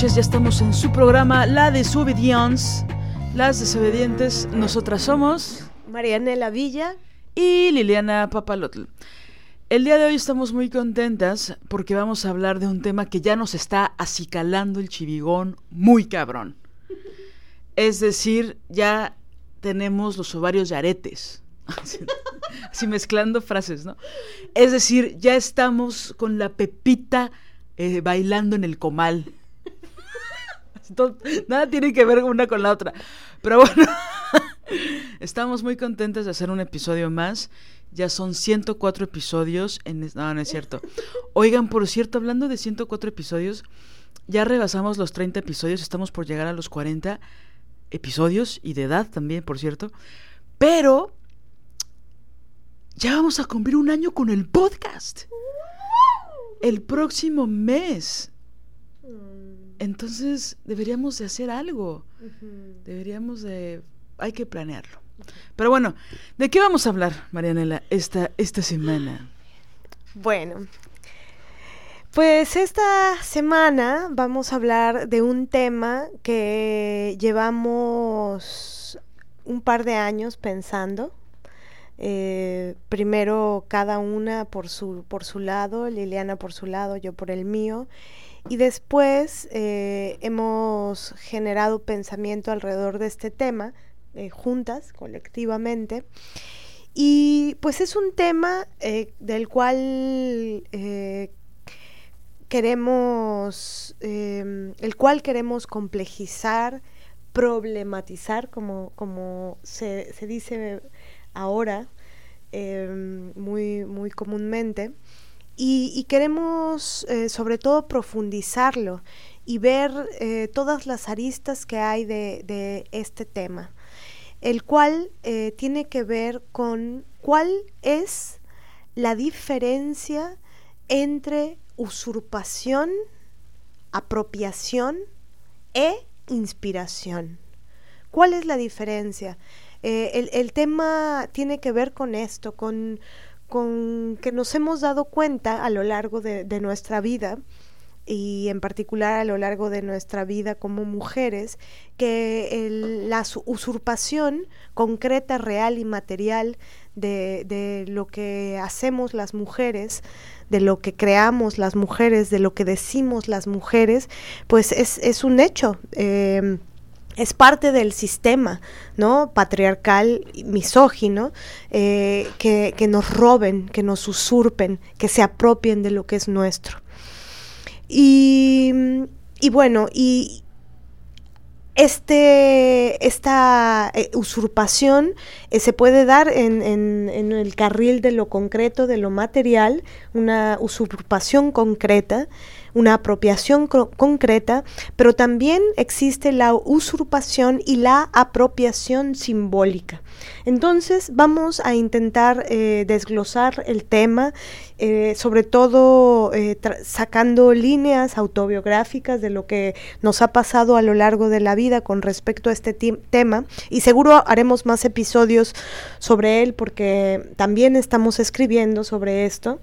Noches, ya estamos en su programa La Desobedience, Las Desobedientes. Nosotras somos Marianela Villa y Liliana Papalotl. El día de hoy estamos muy contentas porque vamos a hablar de un tema que ya nos está acicalando el chivigón muy cabrón. Es decir, ya tenemos los ovarios de aretes. Así, mezclando frases, ¿no? Es decir, ya estamos con la pepita eh, bailando en el comal nada tiene que ver una con la otra. Pero bueno, estamos muy contentos de hacer un episodio más. Ya son 104 episodios. En... No, no es cierto. Oigan, por cierto, hablando de 104 episodios, ya rebasamos los 30 episodios. Estamos por llegar a los 40 episodios y de edad también, por cierto. Pero ya vamos a cumplir un año con el podcast. El próximo mes. Entonces deberíamos de hacer algo. Deberíamos de... Hay que planearlo. Pero bueno, ¿de qué vamos a hablar, Marianela, esta, esta semana? Bueno, pues esta semana vamos a hablar de un tema que llevamos un par de años pensando. Eh, primero cada una por su, por su lado, Liliana por su lado, yo por el mío. Y después eh, hemos generado pensamiento alrededor de este tema, eh, juntas, colectivamente. Y pues es un tema eh, del cual queremos, el cual queremos complejizar, problematizar, como, como se, se dice ahora muy, muy comúnmente y, queremos eh, sobre todo profundizarlo y ver eh, todas las aristas que hay de, este tema, el cual eh, tiene que ver con cuál es la diferencia entre usurpación, apropiación e inspiración. ¿Cuál es la diferencia? el, tema tiene que ver con esto, con con que nos hemos dado cuenta a lo largo de, nuestra vida y en particular a lo largo de nuestra vida como mujeres, que la usurpación concreta, real y material de, lo que hacemos las mujeres, de lo que creamos las mujeres, de lo que decimos las mujeres, pues es, es un hecho. Eh, es parte del sistema, ¿no? Patriarcal, misógino, eh, que, nos roben, que nos usurpen, que se apropien de lo que es nuestro. Y, bueno, y este, esta eh, usurpación eh, se puede dar en, en, el carril de lo concreto, de lo material, una usurpación concreta, una apropiación concreta, pero también existe la usurpación y la apropiación simbólica. Entonces vamos a intentar eh, desglosar el tema, eh, sobre todo eh, sacando líneas autobiográficas de lo que nos ha pasado a lo largo de la vida con respecto a este tema y seguro haremos más episodios sobre él porque también estamos escribiendo sobre esto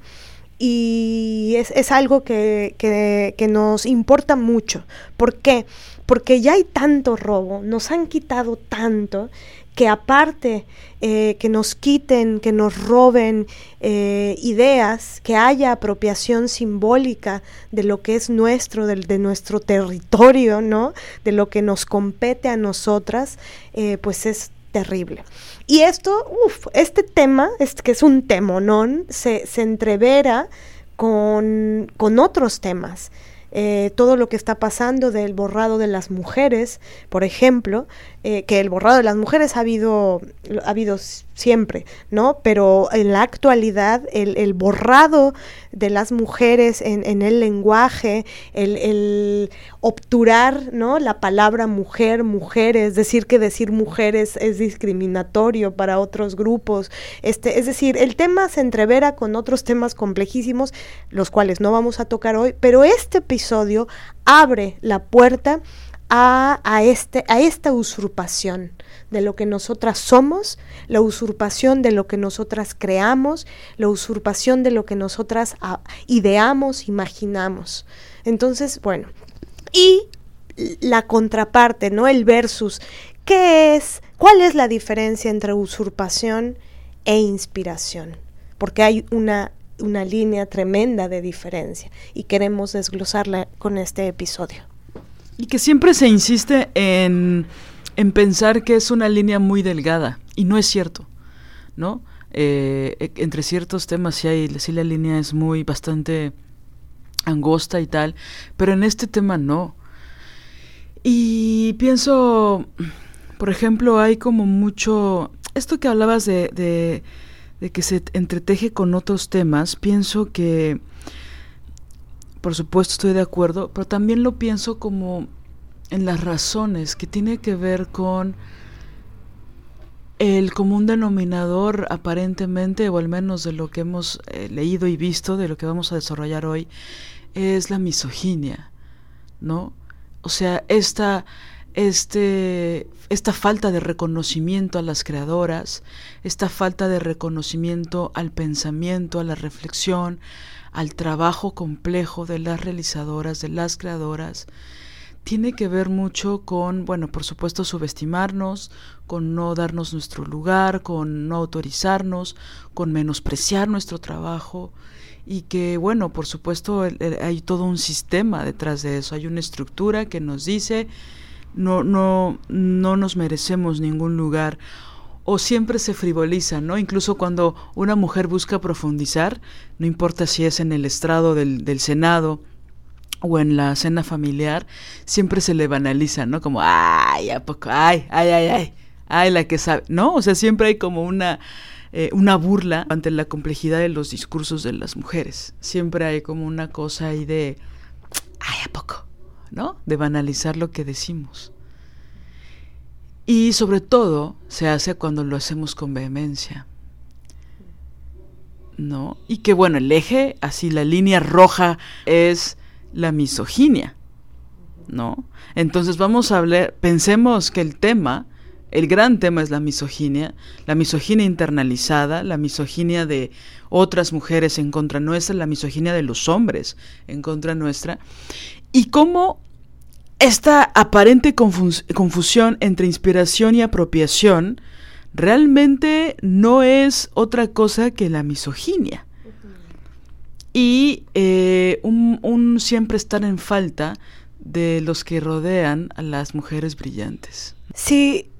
y es, algo que, nos importa mucho. ¿Por qué? porque ya hay tanto robo, nos han quitado tanto que aparte eh, que nos quiten, que nos roben eh, ideas, que haya apropiación simbólica de lo que es nuestro, de, nuestro territorio, ¿no? De lo que nos compete a nosotras, eh, pues es terrible. Y esto, uff, este tema, este, que es un temonón, se, se entrevera con, con otros temas. Eh, todo lo que está pasando del borrado de las mujeres, por ejemplo, eh, que el borrado de las mujeres ha habido, ha habido siempre, ¿no? Pero en la actualidad el, borrado de las mujeres en, el lenguaje, el, obturar, ¿no? La palabra mujer, mujeres, decir que decir mujeres es discriminatorio para otros grupos, este, es decir, el tema se entrevera con otros temas complejísimos, los cuales no vamos a tocar hoy, pero este episodio abre la puerta a, este, a esta usurpación de lo que nosotras somos, la usurpación de lo que nosotras creamos, la usurpación de lo que nosotras ah, ideamos, imaginamos. Entonces, bueno, y la contraparte, ¿no? El versus. ¿Qué es? ¿Cuál es la diferencia entre usurpación e inspiración? Porque hay una, una línea tremenda de diferencia y queremos desglosarla con este episodio. Y que siempre se insiste en, pensar que es una línea muy delgada, y no es cierto, ¿no? Eh, e, entre ciertos temas sí, hay, sí la línea es muy bastante angosta y tal, pero en este tema no. Y pienso, por ejemplo, hay como mucho, esto que hablabas de, de, de que se entreteje con otros temas, pienso que por supuesto estoy de acuerdo, pero también lo pienso como en las razones que tiene que ver con el común denominador aparentemente, o al menos de lo que hemos eh, leído y visto, de lo que vamos a desarrollar hoy, es la misoginia, ¿no? O sea, esta, este, esta falta de reconocimiento a las creadoras, esta falta de reconocimiento al pensamiento, a la reflexión, al trabajo complejo de las realizadoras, de las creadoras, tiene que ver mucho con, bueno, por supuesto, subestimarnos, con no darnos nuestro lugar, con no autorizarnos, con menospreciar nuestro trabajo y que, bueno, por supuesto, hay todo un sistema detrás de eso, hay una estructura que nos dice no, no, no nos merecemos ningún lugar o siempre se frivoliza, ¿no? Incluso cuando una mujer busca profundizar, no importa si es en el estrado del, del Senado o en la cena familiar, siempre se le banaliza, ¿no? Como, ay, ¿a poco? Ay, ay, ay, ay, ay, la que sabe, ¿no? O sea, siempre hay como una, eh, una burla ante la complejidad de los discursos de las mujeres. Siempre hay como una cosa ahí de, ay, ¿a poco? ¿No? De banalizar lo que decimos. Y sobre todo se hace cuando lo hacemos con vehemencia. ¿No? Y que bueno, el eje, así la línea roja es la misoginia. ¿No? Entonces vamos a hablar, pensemos que el tema, el gran tema es la misoginia, la misoginia internalizada, la misoginia de otras mujeres en contra nuestra, la misoginia de los hombres en contra nuestra, y cómo esta aparente confusión entre inspiración y apropiación realmente no es otra cosa que la misoginia. Y eh, un, siempre estar en falta de los que rodean a las mujeres brillantes. Sí,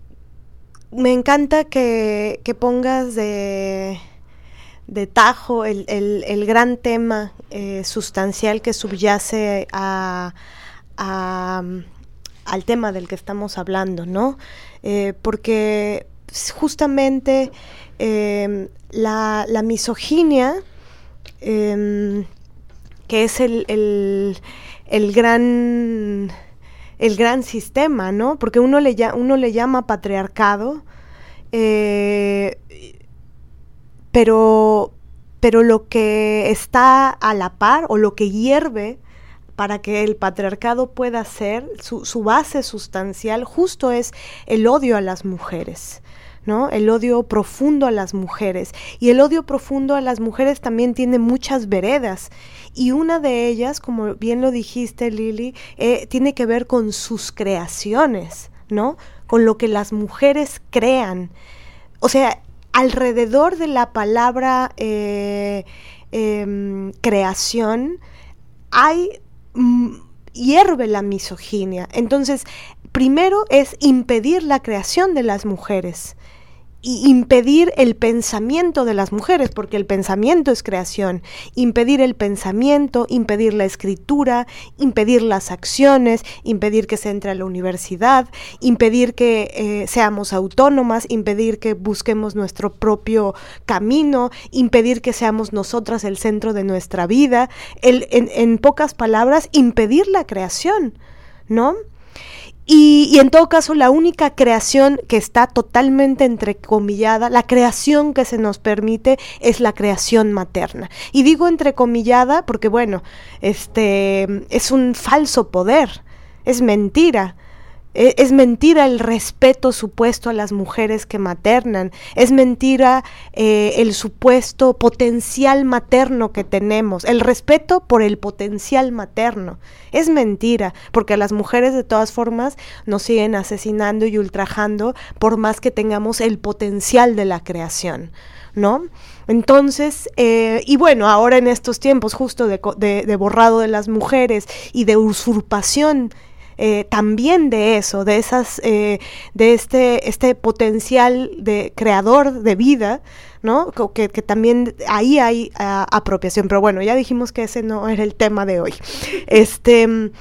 me encanta que, pongas de, de tajo el, gran tema eh, sustancial que subyace a al tema del que estamos hablando, ¿no? Eh, porque justamente em, la, misoginia, em, que es el, el, gran el gran sistema, ¿no? Porque uno le, uno le llama patriarcado, eh, pero, pero lo que está a la par o lo que hierve para que el patriarcado pueda ser, su, base sustancial justo es el odio a las mujeres. ¿no? El odio profundo a las mujeres. Y el odio profundo a las mujeres también tiene muchas veredas. Y una de ellas, como bien lo dijiste, Lili, eh, tiene que ver con sus creaciones, ¿no? Con lo que las mujeres crean. O sea, alrededor de la palabra eh, em, creación hay hierve la misoginia. Entonces, primero es impedir la creación de las mujeres impedir el pensamiento de las mujeres, porque el pensamiento es creación, impedir el pensamiento, impedir la escritura, impedir las acciones, impedir que se entre a la universidad, impedir que eh, seamos autónomas, impedir que busquemos nuestro propio camino, impedir que seamos nosotras el centro de nuestra vida, en pocas palabras, impedir la creación, ¿no? Y, en todo caso, la única creación que está totalmente entrecomillada, la creación que se nos permite es la creación materna. Y digo entrecomillada porque, bueno, este es un falso poder, es mentira. E, es mentira el respeto supuesto a las mujeres que maternan, es mentira eh, el supuesto potencial materno que tenemos, el respeto por el potencial materno. Es mentira, porque las mujeres de todas formas nos siguen asesinando y ultrajando por más que tengamos el potencial de la creación. ¿no? Entonces, eh, y bueno, ahora en estos tiempos justo de, de, borrado de las mujeres y de usurpación eh, también de eso, de esas, eh, de este, este potencial de creador de vida, ¿no? Que, también ahí hay ah, apropiación. Pero bueno, ya dijimos que ese no era el tema de hoy. Este.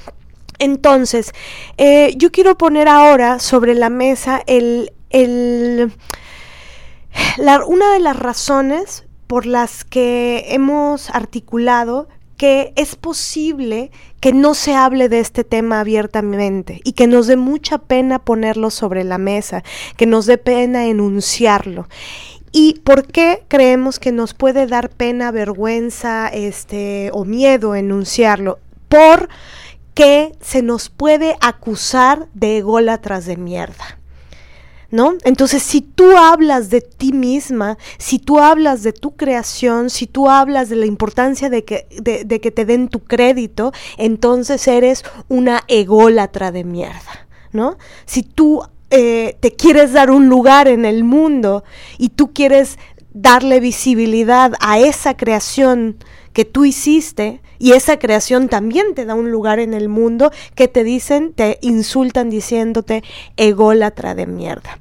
Entonces, eh, yo quiero poner ahora sobre la mesa el, el una de las razones por las que hemos articulado que es posible que no se hable de este tema abiertamente y que nos dé mucha pena ponerlo sobre la mesa, que nos dé pena enunciarlo. ¿Y por qué creemos que nos puede dar pena, vergüenza, este o miedo enunciarlo? Porque se nos puede acusar de ególatras de mierda. ¿No? Entonces, si tú hablas de ti misma, si tú hablas de tu creación, si tú hablas de la importancia de que, de, que te den tu crédito, entonces eres una ególatra de mierda, ¿no? Si tú eh, te quieres dar un lugar en el mundo y tú quieres darle visibilidad a esa creación que tú hiciste y esa creación también te da un lugar en el mundo que te dicen, te insultan diciéndote ególatra de mierda.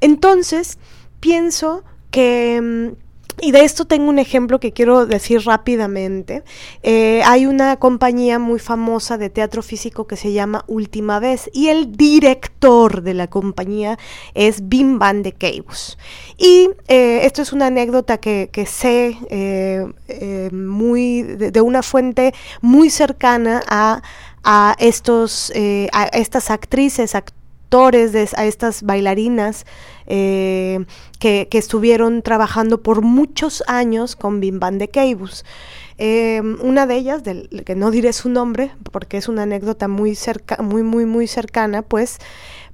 Entonces, pienso que mm, y de esto tengo un ejemplo que quiero decir rápidamente. Eh, hay una compañía muy famosa de teatro físico que se llama Última Vez y el director de la compañía es Bim Van de Keibus. Y eh, esto es una anécdota que, sé eh, muy de, una fuente muy cercana a, estos, a estas actrices, actores, a estas bailarinas que, estuvieron trabajando por muchos años con Bim Van de Keibus. Eh, una de ellas, del, que no diré su nombre, porque es una anécdota muy, cerca, muy, muy, muy cercana, pues,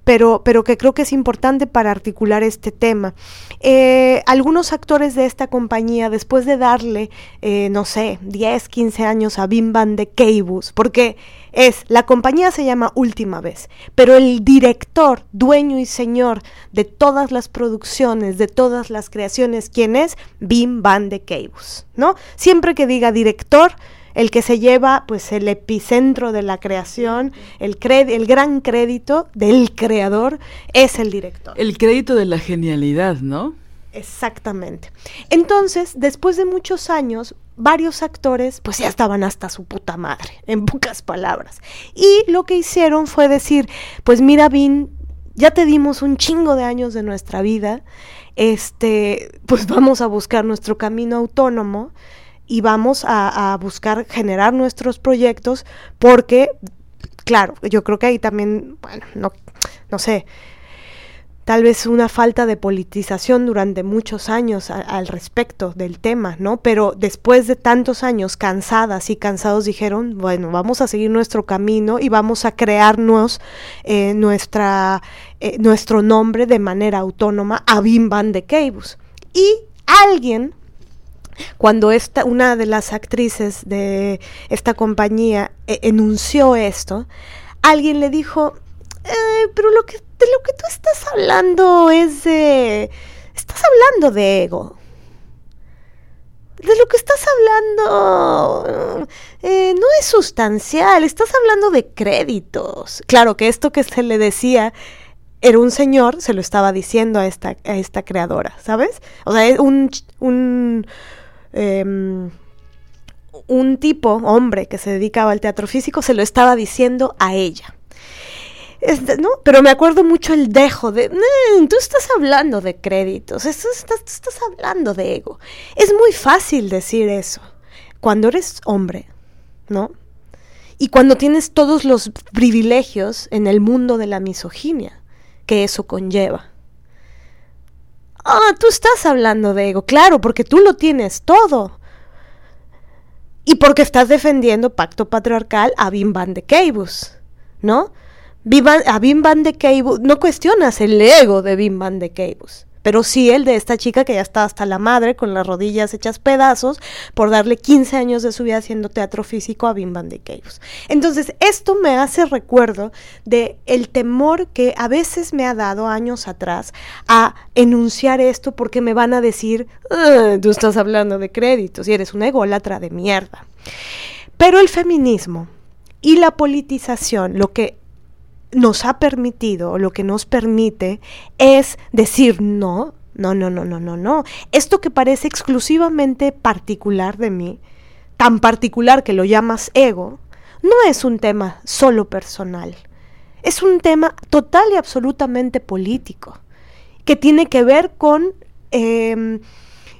pero, pero que creo que es importante para articular este tema. Eh, algunos actores de esta compañía, después de darle, eh, no sé, 10, 15 años a Bim Van de Keibus, porque es, la compañía se llama Última Vez, pero el director, dueño y señor de todas las producciones, de todas las creaciones, ¿quién es? Bim Van de Keibus, ¿no? Siempre que diga director, el que se lleva pues el epicentro de la creación, el, el gran crédito del creador es el director. El crédito de la genialidad, ¿no? Exactamente. Entonces, después de muchos años, varios actores pues ya estaban hasta su puta madre, en pocas palabras. Y lo que hicieron fue decir, pues mira, Vin, ya te dimos un chingo de años de nuestra vida, este, pues vamos a buscar nuestro camino autónomo y vamos a, buscar generar nuestros proyectos porque, claro, yo creo que ahí también, bueno, no, no sé, tal vez una falta de politización durante muchos años al respecto del tema, ¿no? Pero después de tantos años cansadas y cansados dijeron, bueno, vamos a seguir nuestro camino y vamos a crearnos eh, nuestra, eh, nuestro nombre de manera autónoma a Bim Van de Keibus. Y alguien cuando esta, una de las actrices de esta compañía eh, enunció esto, alguien le dijo, pero lo que de lo que tú estás hablando es de... Estás hablando de ego. De lo que estás hablando eh, no es sustancial, estás hablando de créditos. Claro que esto que se le decía era un señor, se lo estaba diciendo a esta, a esta creadora, ¿sabes? O sea, un, un, em, un tipo, hombre, que se dedicaba al teatro físico, se lo estaba diciendo a ella. Este, ¿no? Pero me acuerdo mucho el dejo de, tú estás hablando de créditos, estás, estás hablando de ego. Es muy fácil decir eso cuando eres hombre, ¿no? Y cuando tienes todos los privilegios en el mundo de la misoginia que eso conlleva. Ah, tú estás hablando de ego, claro, porque tú lo tienes todo. Y porque estás defendiendo pacto patriarcal a Bim Van de Keibus, ¿no? A Bim Van de Keibus, no cuestionas el ego de Bim Van de Keibus, pero sí el de esta chica que ya está hasta la madre con las rodillas hechas pedazos por darle 15 años de su vida haciendo teatro físico a Bim Van de Keibus. Entonces, esto me hace recuerdo de el temor que a veces me ha dado años atrás a enunciar esto porque me van a decir, tú estás hablando de créditos y eres una ególatra de mierda. Pero el feminismo y la politización, lo que nos ha permitido, o lo que nos permite, es decir no, no, no, no, no, no, no. Esto que parece exclusivamente particular de mí, tan particular que lo llamas ego, no es un tema solo personal. Es un tema total y absolutamente político, que tiene que ver con em,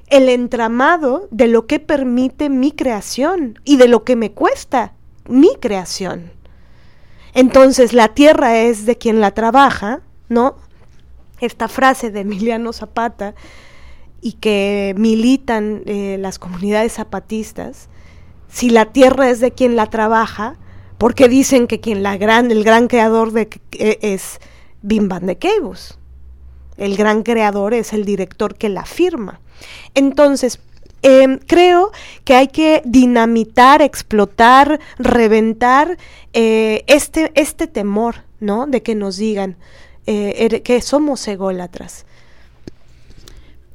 el entramado de lo que permite mi creación y de lo que me cuesta mi creación. Entonces la tierra es de quien la trabaja, ¿no? Esta frase de Emiliano Zapata y que militan eh, las comunidades zapatistas, si la tierra es de quien la trabaja, porque dicen que quien la gran, el gran creador de, eh, es Bim Van de Keibus. El gran creador es el director que la firma. Entonces, Em, creo que hay que dinamitar, explotar, reventar eh, este, este temor, ¿no? De que nos digan eh, que somos ególatras.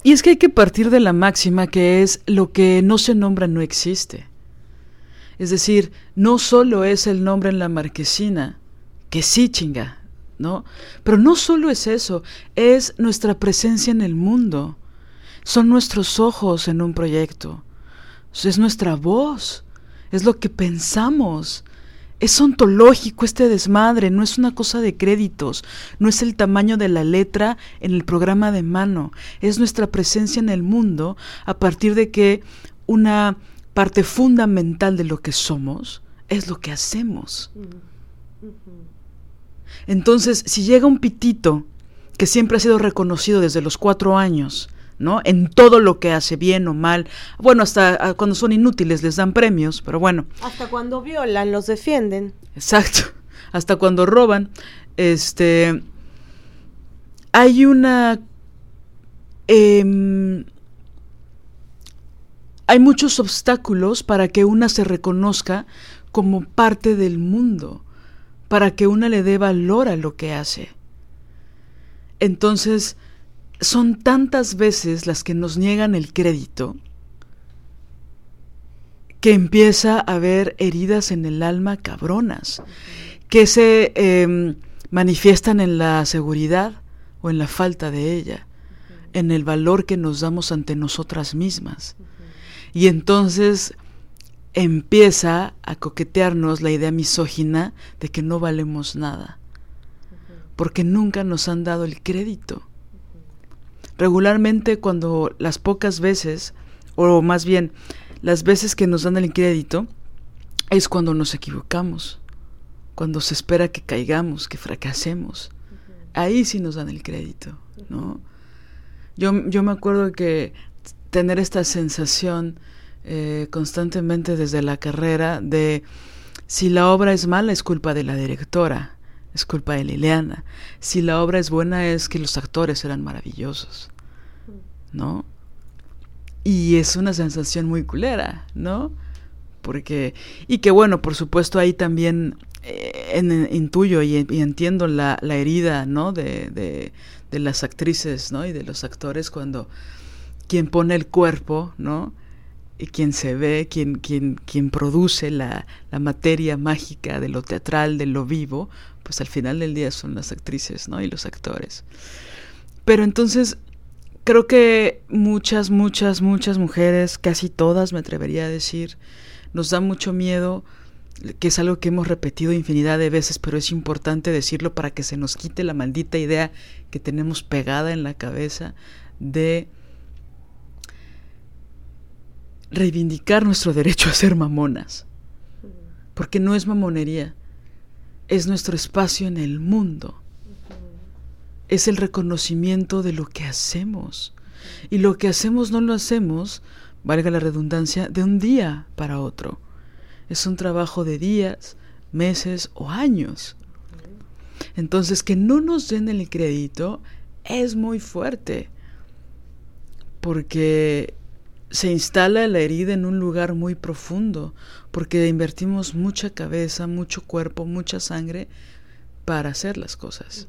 Y es que hay que partir de la máxima que es lo que no se nombra no existe. Es decir, no solo es el nombre en la marquesina, que sí chinga, ¿no? Pero no solo es eso, es nuestra presencia en el mundo son nuestros ojos en un proyecto, es nuestra voz, es lo que pensamos. Es ontológico este desmadre, no es una cosa de créditos, no es el tamaño de la letra en el programa de mano, es nuestra presencia en el mundo a partir de que una parte fundamental de lo que somos es lo que hacemos. Entonces, si llega un pitito que siempre ha sido reconocido desde los cuatro años, ¿no? En todo lo que hace bien o mal. Bueno, hasta ah, cuando son inútiles les dan premios, pero bueno. Hasta cuando violan los defienden. Exacto. Hasta cuando roban. Este. Hay una. Em, hay muchos obstáculos para que una se reconozca como parte del mundo, para que una le dé valor a lo que hace. Entonces, son tantas veces las que nos niegan el crédito que empieza a haber heridas en el alma cabronas, que se em, manifiestan en la seguridad o en la falta de ella, en el valor que nos damos ante nosotras mismas. Y entonces empieza a coquetearnos la idea misógina de que no valemos nada, porque nunca nos han dado el crédito regularmente cuando las pocas veces, o más bien las veces que nos dan el crédito, es cuando nos equivocamos, cuando se espera que caigamos, que fracasemos. ahí sí nos dan el crédito, ¿no? Yo, yo me acuerdo que tener esta sensación eh, constantemente desde la carrera de si la obra es mala es culpa de la directora, es culpa de Liliana. Si la obra es buena es que los actores eran maravillosos, ¿no? Y es una sensación muy culera, ¿no? Porque, y que bueno, por supuesto ahí también eh, intuyo y, entiendo la, la herida, ¿no? De, de, de, las actrices, ¿no? Y de los actores cuando quien pone el cuerpo, ¿no? Y quien se ve, quien, quien, quien produce la, la materia mágica de lo teatral, de lo vivo, pues al final del día son las actrices, ¿no? Y los actores. Pero entonces creo que muchas, muchas, muchas mujeres, casi todas me atrevería a decir, nos da mucho miedo que es algo que hemos repetido infinidad de veces, pero es importante decirlo para que se nos quite la maldita idea que tenemos pegada en la cabeza de reivindicar nuestro derecho a ser mamonas. Porque no es mamonería, es nuestro espacio en el mundo. Es el reconocimiento de lo que hacemos. Y lo que hacemos no lo hacemos, valga la redundancia, de un día para otro es un trabajo de días, meses o años. Entonces, que no nos den el crédito es muy fuerte, porque se instala la herida en un lugar muy profundo, porque invertimos mucha cabeza, mucho cuerpo, mucha sangre para hacer las cosas.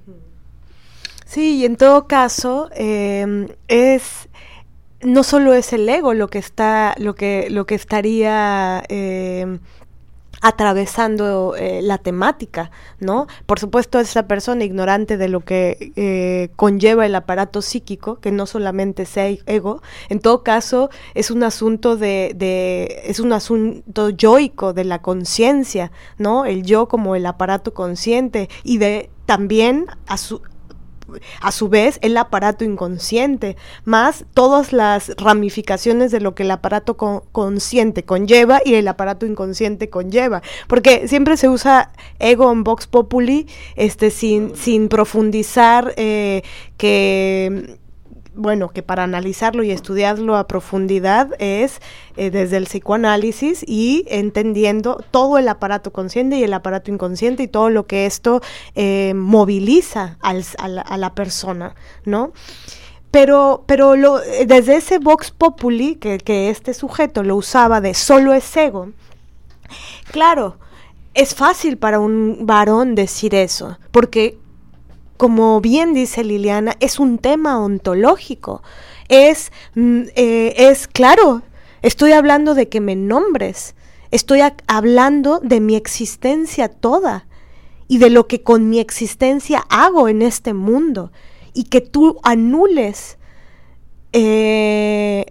Sí, y en todo caso, em, es no solo es el ego lo que está, lo que, lo que estaría eh, atravesando eh, la temática, ¿no? Por supuesto, esa persona ignorante de lo que eh, conlleva el aparato psíquico, que no solamente sea ego, en todo caso es un asunto de, de es un asunto yoico de la conciencia, ¿no? El yo como el aparato consciente y de también a su, a su vez el aparato inconsciente, más todas las ramificaciones de lo que el aparato consciente conlleva y el aparato inconsciente conlleva. Porque siempre se usa ego en Vox Populi este, sin, sin profundizar eh, que bueno, que para analizarlo y estudiarlo a profundidad es eh, desde el psicoanálisis y entendiendo todo el aparato consciente y el aparato inconsciente y todo lo que esto eh, moviliza a, la, persona, ¿no? Pero, pero desde ese Vox Populi, que, que este sujeto lo usaba de solo es ego, claro, es fácil para un varón decir eso, porque como bien dice Liliana, es un tema ontológico. Es, mm, eh, es claro, estoy hablando de que me nombres, estoy hablando de mi existencia toda y de lo que con mi existencia hago en este mundo y que tú anules eh,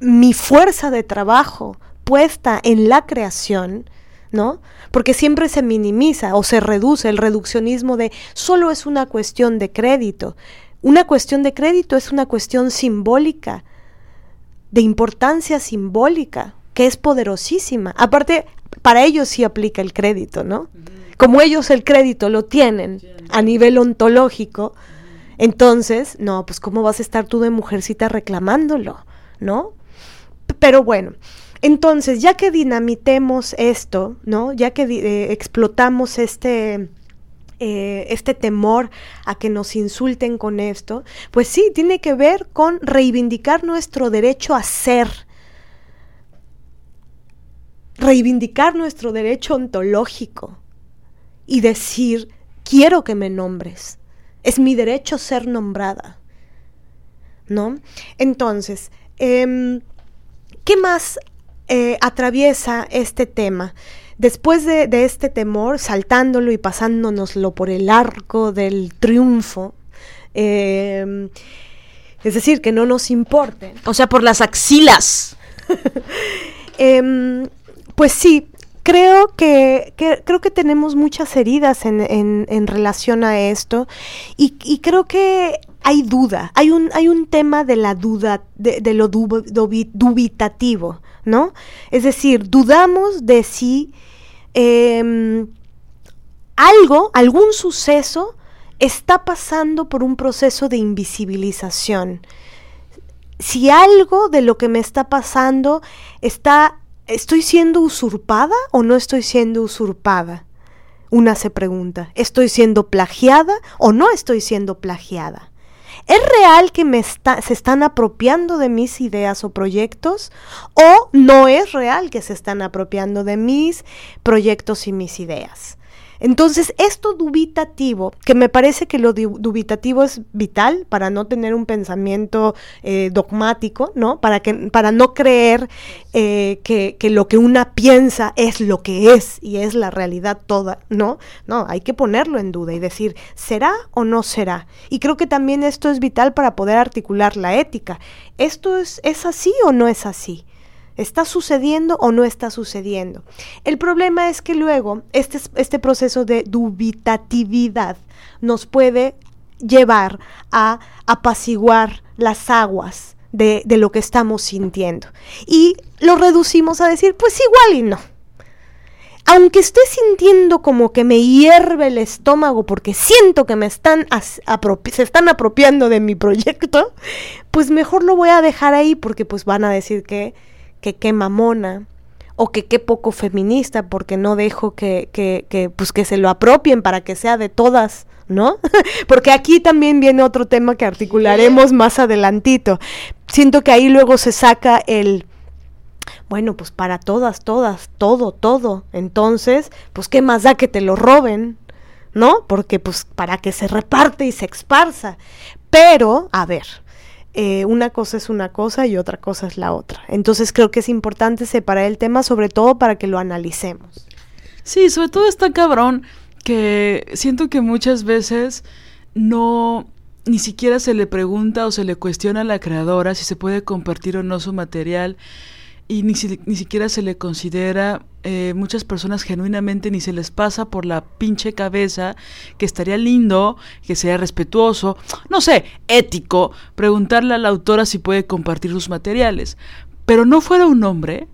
mi fuerza de trabajo puesta en la creación, ¿no? porque siempre se minimiza o se reduce el reduccionismo de solo es una cuestión de crédito. Una cuestión de crédito es una cuestión simbólica, de importancia simbólica, que es poderosísima. Aparte, para ellos sí aplica el crédito, ¿no? Como ellos el crédito lo tienen a nivel ontológico, entonces, no, pues cómo vas a estar tú de mujercita reclamándolo, ¿no? Pero bueno, entonces, ya que dinamitemos esto, ¿no? Ya que eh, explotamos este... Eh, este temor a que nos insulten con esto, pues sí, tiene que ver con reivindicar nuestro derecho a ser, reivindicar nuestro derecho ontológico y decir, quiero que me nombres, es mi derecho ser nombrada, ¿no? Entonces, em, ¿qué más eh, atraviesa este tema. Después de, este temor, saltándolo y pasándonoslo por el arco del triunfo, em, es decir, que no nos importe. O sea, por las axilas. Em, pues sí, creo que, creo que tenemos muchas heridas en, en, relación a esto y, y, creo que hay duda, hay un, hay un tema de la duda, de, lo dubitativo, ¿no? Es decir, dudamos de si em, algo, algún suceso está pasando por un proceso de invisibilización. Si algo de lo que me está pasando está, ¿estoy siendo usurpada o no estoy siendo usurpada? Una se pregunta, ¿estoy siendo plagiada o no estoy siendo plagiada? ¿Es real que se están apropiando de mis ideas o proyectos? ¿O no es real que se están apropiando de mis proyectos y mis ideas? Entonces, esto dubitativo, que me parece que lo dubitativo es vital para no tener un pensamiento eh, dogmático, ¿no? Para, que, para no creer eh, que, que, lo que una piensa es lo que es y es la realidad toda, ¿no? No, hay que ponerlo en duda y decir, ¿será o no será? Y creo que también esto es vital para poder articular la ética. ¿Esto es, es así o no es así? ¿Está sucediendo o no está sucediendo? El problema es que luego este, este proceso de dubitatividad nos puede llevar a apaciguar las aguas de, de, lo que estamos sintiendo. Y lo reducimos a decir, pues igual y no. Aunque esté sintiendo como que me hierve el estómago porque siento que me están se están apropiando de mi proyecto, pues mejor lo voy a dejar ahí porque pues van a decir que que qué mamona o que qué poco feminista porque no dejo que, que, que, pues que se lo apropien para que sea de todas, ¿no? porque aquí también viene otro tema que articularemos más adelantito. Siento que ahí luego se saca el bueno, pues para todas, todas, todo, todo. Entonces, pues qué más da que te lo roben, ¿no? Porque pues para que se reparte y se esparza. Pero, a ver, eh, una cosa es una cosa y otra cosa es la otra. Entonces creo que es importante separar el tema, sobre todo para que lo analicemos. Sí, sobre todo está cabrón que siento que muchas veces no ni siquiera se le pregunta o se le cuestiona a la creadora si se puede compartir o no su material y ni, ni siquiera se le considera, eh, muchas personas genuinamente ni se les pasa por la pinche cabeza que estaría lindo, que sea respetuoso, no sé, ético, preguntarle a la autora si puede compartir sus materiales. Pero no fuera un hombre,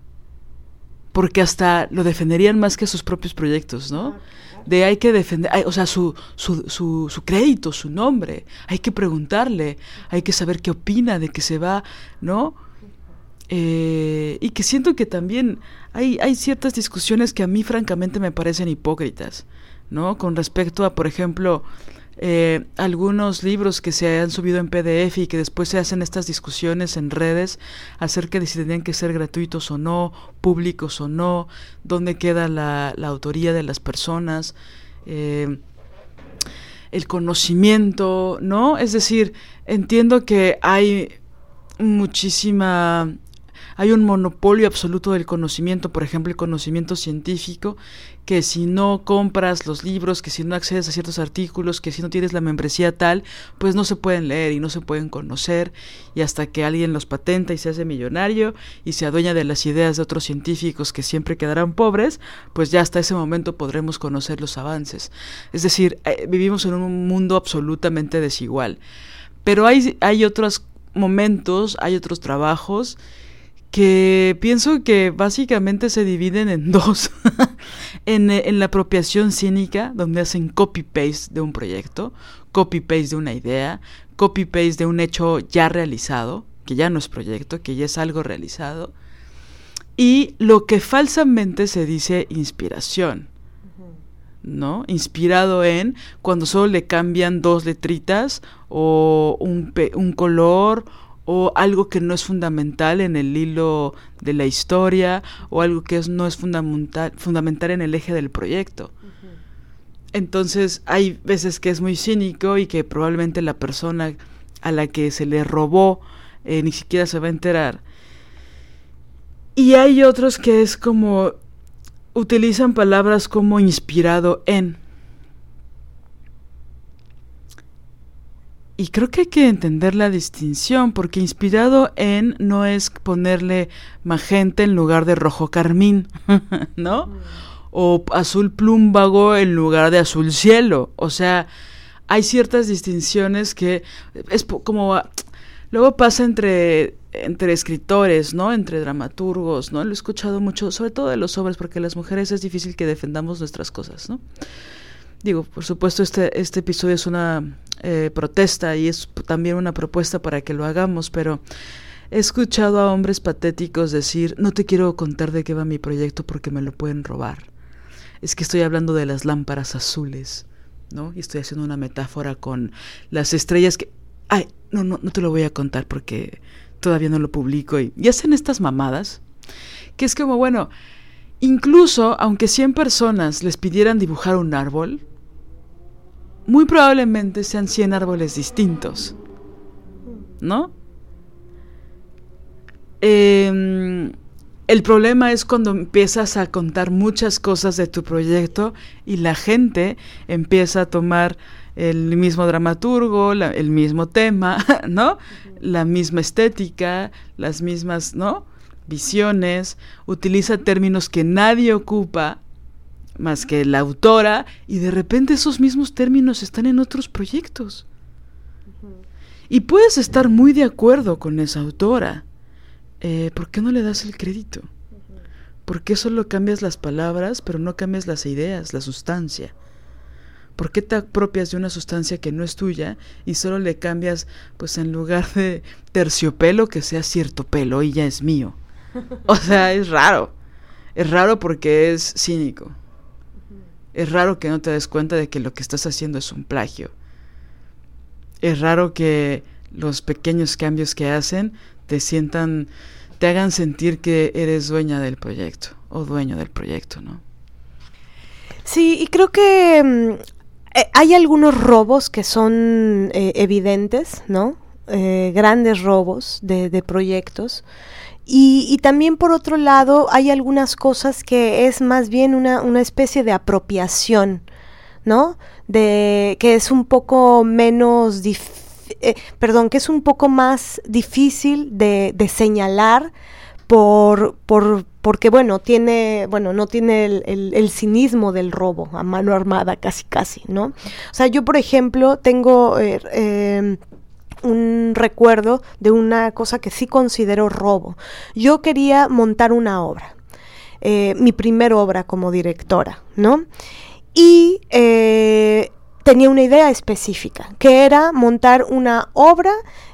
porque hasta lo defenderían más que sus propios proyectos, ¿no? de hay que defender, o sea, su, su, su, su, crédito, su nombre, hay que preguntarle, hay que saber qué opina de que se va, ¿no? Eh, y que siento que también hay, hay ciertas discusiones que a mí francamente me parecen hipócritas, ¿no? Con respecto a, por ejemplo, eh, algunos libros que se han subido en PDF y que después se hacen estas discusiones en redes acerca de si tendrían que ser gratuitos o no, públicos o no, dónde queda la, la autoría de las personas, eh, el conocimiento, ¿no? Es decir, entiendo que hay muchísima hay un monopolio absoluto del conocimiento, por ejemplo, el conocimiento científico, que si no compras los libros, que si no accedes a ciertos artículos, que si no tienes la membresía tal, pues no se pueden leer y no se pueden conocer, y hasta que alguien los patenta y se hace millonario y se adueña de las ideas de otros científicos que siempre quedarán pobres, pues ya hasta ese momento podremos conocer los avances. Es decir, eh, vivimos en un mundo absolutamente desigual. Pero hay, hay otros momentos, hay otros trabajos que pienso que básicamente se dividen en dos. en, en, la apropiación cínica, donde hacen copy-paste de un proyecto, copy-paste de una idea, copy-paste de un hecho ya realizado, que ya no es proyecto, que ya es algo realizado, y lo que falsamente se dice inspiración. ¿No? Inspirado en cuando solo le cambian dos letritas o un, un color o algo que no es fundamental en el hilo de la historia o algo que no es fundamental, fundamental en el eje del proyecto. Entonces hay veces que es muy cínico y que probablemente la persona a la que se le robó eh, ni siquiera se va a enterar. Y hay otros que es como utilizan palabras como inspirado en. Y creo que hay que entender la distinción, porque inspirado en no es ponerle magenta en lugar de rojo carmín, ¿no? O azul plúmbago en lugar de azul cielo. O sea, hay ciertas distinciones que es como luego pasa entre entre escritores, ¿no? Entre dramaturgos, ¿no? Lo he escuchado mucho, sobre todo de los hombres, porque las mujeres es difícil que defendamos nuestras cosas, ¿no? digo, por supuesto este, este episodio es una eh, protesta y es también una propuesta para que lo hagamos, pero he escuchado a hombres patéticos decir, no te quiero contar de qué va mi proyecto porque me lo pueden robar. Es que estoy hablando de las lámparas azules, ¿no? Y estoy haciendo una metáfora con las estrellas que... Ay, no, no, no te lo voy a contar porque todavía no lo publico y, y hacen estas mamadas, que es como, bueno, incluso aunque 100 personas les pidieran dibujar un árbol, muy probablemente sean 100 árboles distintos. ¿No? Em, el problema es cuando empiezas a contar muchas cosas de tu proyecto y la gente empieza a tomar el mismo dramaturgo, el mismo tema, ¿no? La misma estética, las mismas, ¿no? Visiones, utiliza términos que nadie ocupa más que la autora y de repente esos mismos términos están en otros proyectos. Y puedes estar muy de acuerdo con esa autora. Eh, ¿Por qué no le das el crédito? ¿Por qué solo cambias las palabras pero no cambias las ideas, la sustancia? ¿Por qué te apropias de una sustancia que no es tuya y solo le cambias, pues en lugar de terciopelo, que sea cierto pelo y ya es mío? O sea, es raro. Es raro porque es cínico. Es raro que no te des cuenta de que lo que estás haciendo es un plagio. Es raro que los pequeños cambios que hacen te sientan, te hagan sentir que eres dueña del proyecto o dueño del proyecto, ¿no? Sí, y creo que mm, eh, hay algunos robos que son eh, evidentes, ¿no? Eh, grandes robos de, proyectos. Y, también por otro lado hay algunas cosas que es más bien una, una especie de apropiación, ¿no? De que es un poco menos eh, perdón, que es un poco más difícil de, señalar por, por, porque bueno, tiene, bueno, no tiene el, cinismo del robo a mano armada casi casi, ¿no? O sea, yo por ejemplo tengo eh, un recuerdo de una cosa que sí considero robo. Yo quería montar una obra, eh, mi primera obra como directora, ¿no? Y eh, tenía una idea específica, que era montar una obra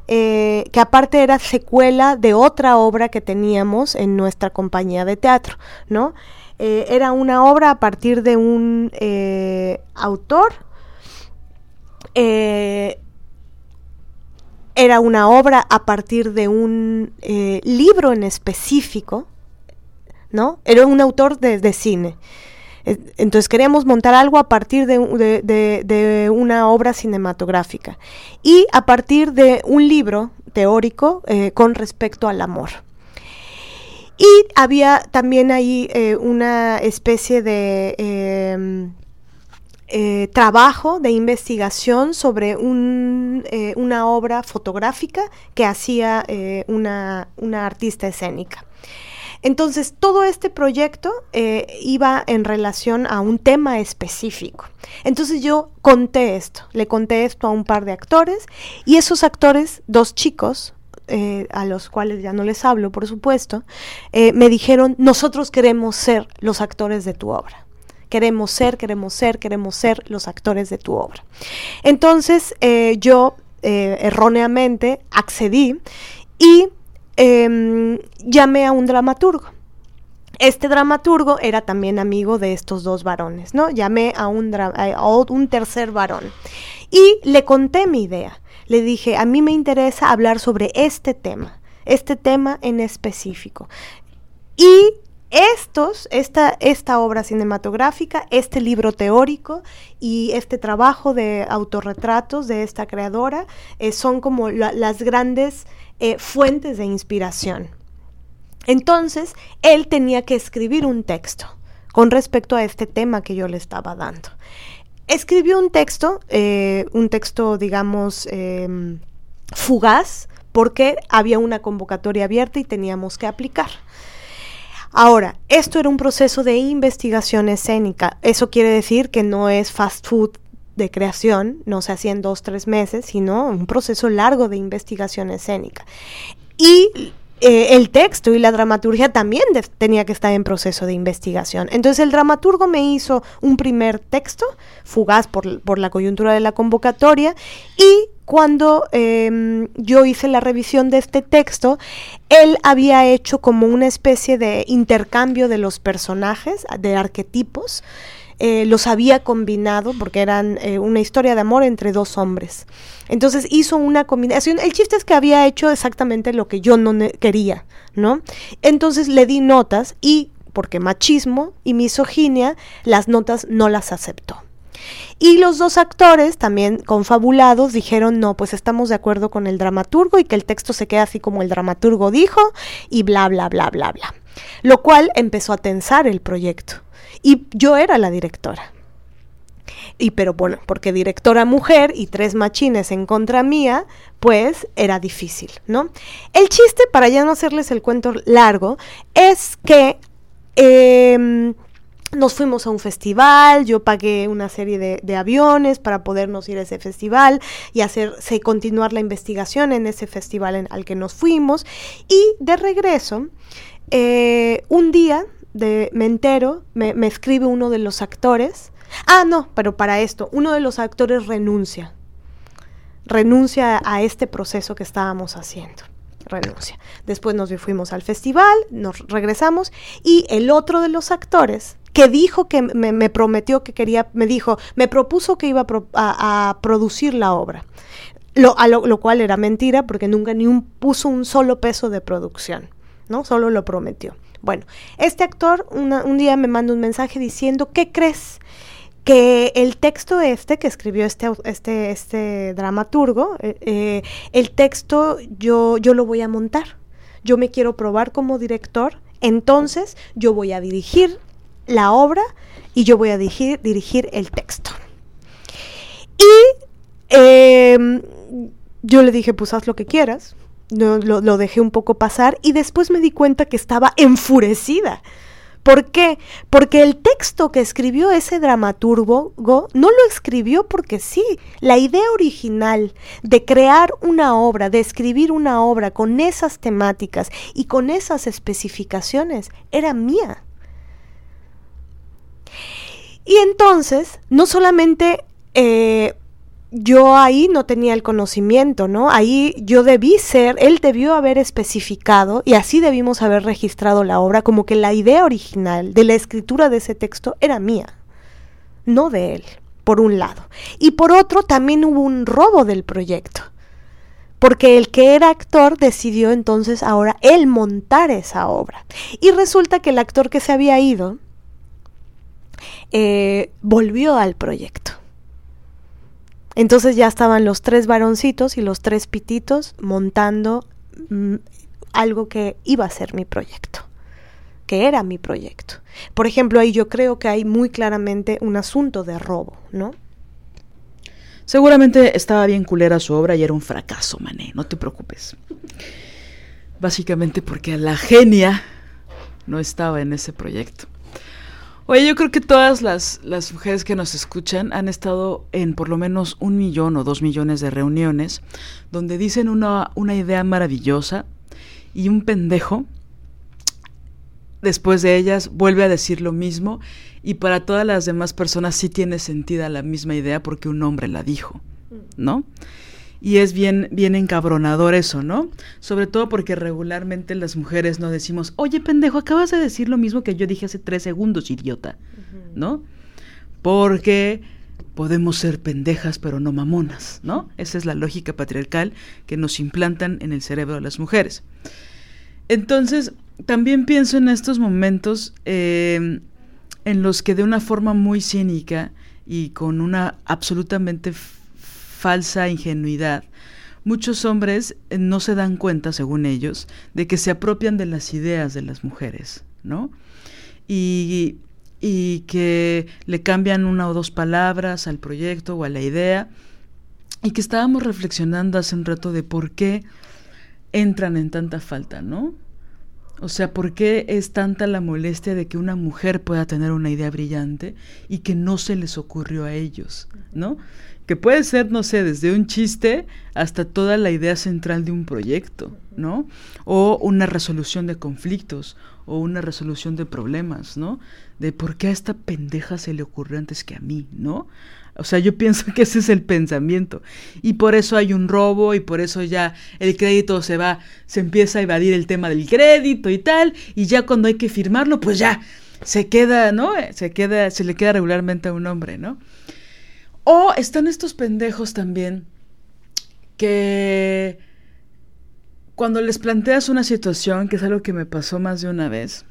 eh, que aparte era secuela de otra obra que teníamos en nuestra compañía de teatro, ¿no? era una obra a partir de un autor era una obra a partir de un eh, libro en específico, ¿no? Era un autor de, cine. Entonces queríamos montar algo a partir de, una obra cinematográfica y a partir de un libro teórico eh, con respecto al amor. Y había también ahí eh, una especie de em, eh, trabajo de investigación sobre eh, una obra fotográfica que hacía eh, una, artista escénica. Entonces, todo este proyecto iba en relación a un tema específico. Entonces yo conté esto, le conté esto a un par de actores y esos actores, dos chicos, a los cuales ya no les hablo, por supuesto, me dijeron, nosotros queremos ser los actores de tu obra. Queremos ser, queremos ser, queremos ser los actores de tu obra. Entonces eh, yo eh, erróneamente accedí y em, llamé a un dramaturgo. Este dramaturgo era también amigo de estos dos varones, ¿no? Llamé a un, a un tercer varón y le conté mi idea. Le dije, a mí me interesa hablar sobre este tema, este tema en específico. Y estos, esta, esta obra cinematográfica, este libro teórico y este trabajo de autorretratos de esta creadora eh, son como las grandes eh, fuentes de inspiración. Entonces, él tenía que escribir un texto con respecto a este tema que yo le estaba dando. Escribió un texto, eh, un texto, digamos, em, fugaz, porque había una convocatoria abierta y teníamos que aplicar. Ahora, esto era un proceso de investigación escénica. Eso quiere decir que no es fast food de creación, no se hacía en dos, tres meses, sino un proceso largo de investigación escénica. Y eh, el texto y la dramaturgia también tenía que estar en proceso de investigación. Entonces el dramaturgo me hizo un primer texto, fugaz por, por la coyuntura de la convocatoria, y cuando em, yo hice la revisión de este texto, él había hecho como una especie de intercambio de los personajes, de arquetipos, eh, los había combinado porque eran eh, una historia de amor entre dos hombres. Entonces hizo una combinación. El chiste es que había hecho exactamente lo que yo no quería, ¿no? Entonces le di notas y, porque machismo y misoginia, las notas no las aceptó. Y los dos actores, también confabulados, dijeron, no, pues estamos de acuerdo con el dramaturgo y que el texto se quede así como el dramaturgo dijo y bla, bla, bla, bla, bla. Lo cual empezó a tensar el proyecto. Y yo era la directora. Y pero bueno, porque directora mujer y tres machines en contra mía, pues era difícil, ¿no? El chiste, para ya no hacerles el cuento largo, es que em, nos fuimos a un festival, yo pagué una serie de, aviones para podernos ir a ese festival y hacerse continuar la investigación en ese festival en, al que nos fuimos. Y de regreso, eh, un día de, me entero, me, escribe uno de los actores. Ah, no, pero para esto, uno de los actores renuncia. Renuncia a este proceso que estábamos haciendo. Renuncia. Después nos fuimos al festival, nos regresamos y el otro de los actores que dijo que me, prometió que quería, me dijo, me propuso que iba a, producir la obra. Lo, lo, cual era mentira porque nunca ni un, puso un solo peso de producción, ¿no? Solo lo prometió. Bueno, este actor un día me manda un mensaje diciendo, ¿qué crees? que el texto este que escribió este, este, este dramaturgo, eh, eh, el texto yo, yo lo voy a montar. Yo me quiero probar como director, entonces yo voy a dirigir la obra y yo voy a dirigir, dirigir el texto. Y em, yo le dije, pues haz lo que quieras lo, lo, dejé un poco pasar y después me di cuenta que estaba enfurecida. ¿Por qué? Porque el texto que escribió ese dramaturgo no lo escribió porque sí. La idea original de crear una obra, de escribir una obra con esas temáticas y con esas especificaciones era mía. Y entonces, no solamente eh, yo ahí no tenía el conocimiento, ¿no? Ahí yo debí ser, él debió haber especificado y así debimos haber registrado la obra como que la idea original de la escritura de ese texto era mía, no de él, por un lado. Y por otro, también hubo un robo del proyecto, porque el que era actor decidió entonces ahora él montar esa obra. Y resulta que el actor que se había ido eh, volvió al proyecto. Entonces ya estaban los tres varoncitos y los tres pititos montando mm, algo que iba a ser mi proyecto, que era mi proyecto. Por ejemplo, ahí yo creo que hay muy claramente un asunto de robo, ¿no? Seguramente estaba bien culera su obra y era un fracaso, mané, no te preocupes. Básicamente porque la genia no estaba en ese proyecto. Oye, yo creo que todas las, las, mujeres que nos escuchan han estado en por lo menos un millón o dos millones de reuniones donde dicen una, una idea maravillosa y un pendejo después de ellas vuelve a decir lo mismo y para todas las demás personas sí tiene sentido la misma idea porque un hombre la dijo, ¿no? Y es bien, bien encabronador eso, ¿no? Sobre todo porque regularmente las mujeres no decimos, oye pendejo, acabas de decir lo mismo que yo dije hace tres segundos, idiota, ¿no? Porque podemos ser pendejas pero no mamonas, ¿no? Esa es la lógica patriarcal que nos implantan en el cerebro de las mujeres. Entonces, también pienso en estos momentos eh, en los que de una forma muy cínica y con una absolutamente falsa ingenuidad, muchos hombres eh, no se dan cuenta, según ellos, de que se apropian de las ideas de las mujeres, ¿no? Y, y que le cambian una o dos palabras al proyecto o a la idea, y que estábamos reflexionando hace un rato de por qué entran en tanta falta, ¿no? O sea, ¿por qué es tanta la molestia de que una mujer pueda tener una idea brillante y que no se les ocurrió a ellos, ¿no? Que puede ser, no sé, desde un chiste hasta toda la idea central de un proyecto, ¿no? O una resolución de conflictos, o una resolución de problemas, ¿no? De por qué a esta pendeja se le ocurrió antes que a mí, ¿no? O sea, yo pienso que ese es el pensamiento. Y por eso hay un robo y por eso ya el crédito se va, se empieza a evadir el tema del crédito y tal. Y ya cuando hay que firmarlo, pues ya se queda, ¿no? Se queda, se le queda regularmente a un hombre, ¿no? O están estos pendejos también que cuando les planteas una situación, que es algo que me pasó más de una vez,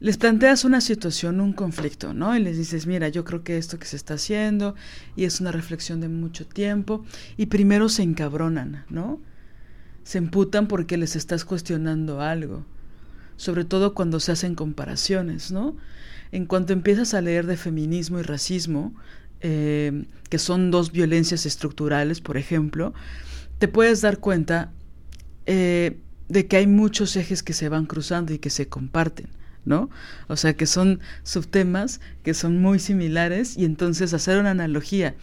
les planteas una situación, un conflicto, ¿no? Y les dices, mira, yo creo que esto que se está haciendo y es una reflexión de mucho tiempo, y primero se encabronan, ¿no? Se emputan porque les estás cuestionando algo, sobre todo cuando se hacen comparaciones, ¿no? En cuanto empiezas a leer de feminismo y racismo, eh, que son dos violencias estructurales, por ejemplo, te puedes dar cuenta eh, de que hay muchos ejes que se van cruzando y que se comparten. ¿no? O sea, que son subtemas que son muy similares y entonces hacer una analogía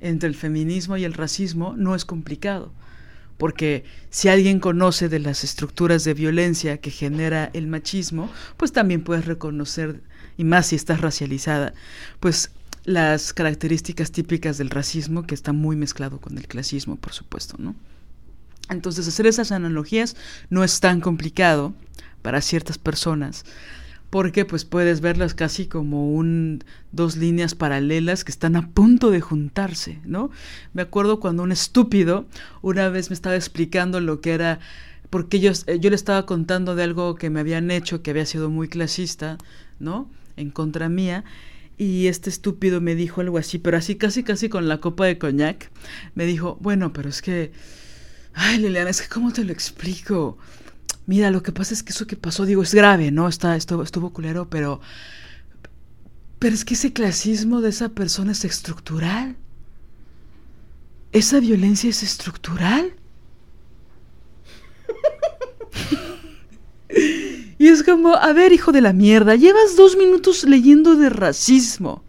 entre el feminismo y el racismo no es complicado, porque si alguien conoce de las estructuras de violencia que genera el machismo, pues también puedes reconocer, y más si estás racializada, pues las características típicas del racismo que está muy mezclado con el clasismo, por supuesto, ¿no? Entonces hacer esas analogías no es tan complicado para ciertas personas, porque pues puedes verlas casi como un dos líneas paralelas que están a punto de juntarse, ¿no? Me acuerdo cuando un estúpido una vez me estaba explicando lo que era porque yo, eh, yo le estaba contando de algo que me habían hecho que había sido muy clasista, ¿no? En contra mía y este estúpido me dijo algo así, pero así casi casi con la copa de coñac. Me dijo, bueno, pero es que... Ay, Liliana, es que ¿cómo te lo explico? Mira, lo que pasa es que eso que pasó, digo, es grave, ¿no? Está, estuvo, estuvo culero, pero... Pero es que ese clasismo de esa persona es estructural. Esa violencia es estructural. Y es como, a ver, hijo de la mierda, llevas dos minutos leyendo de racismo.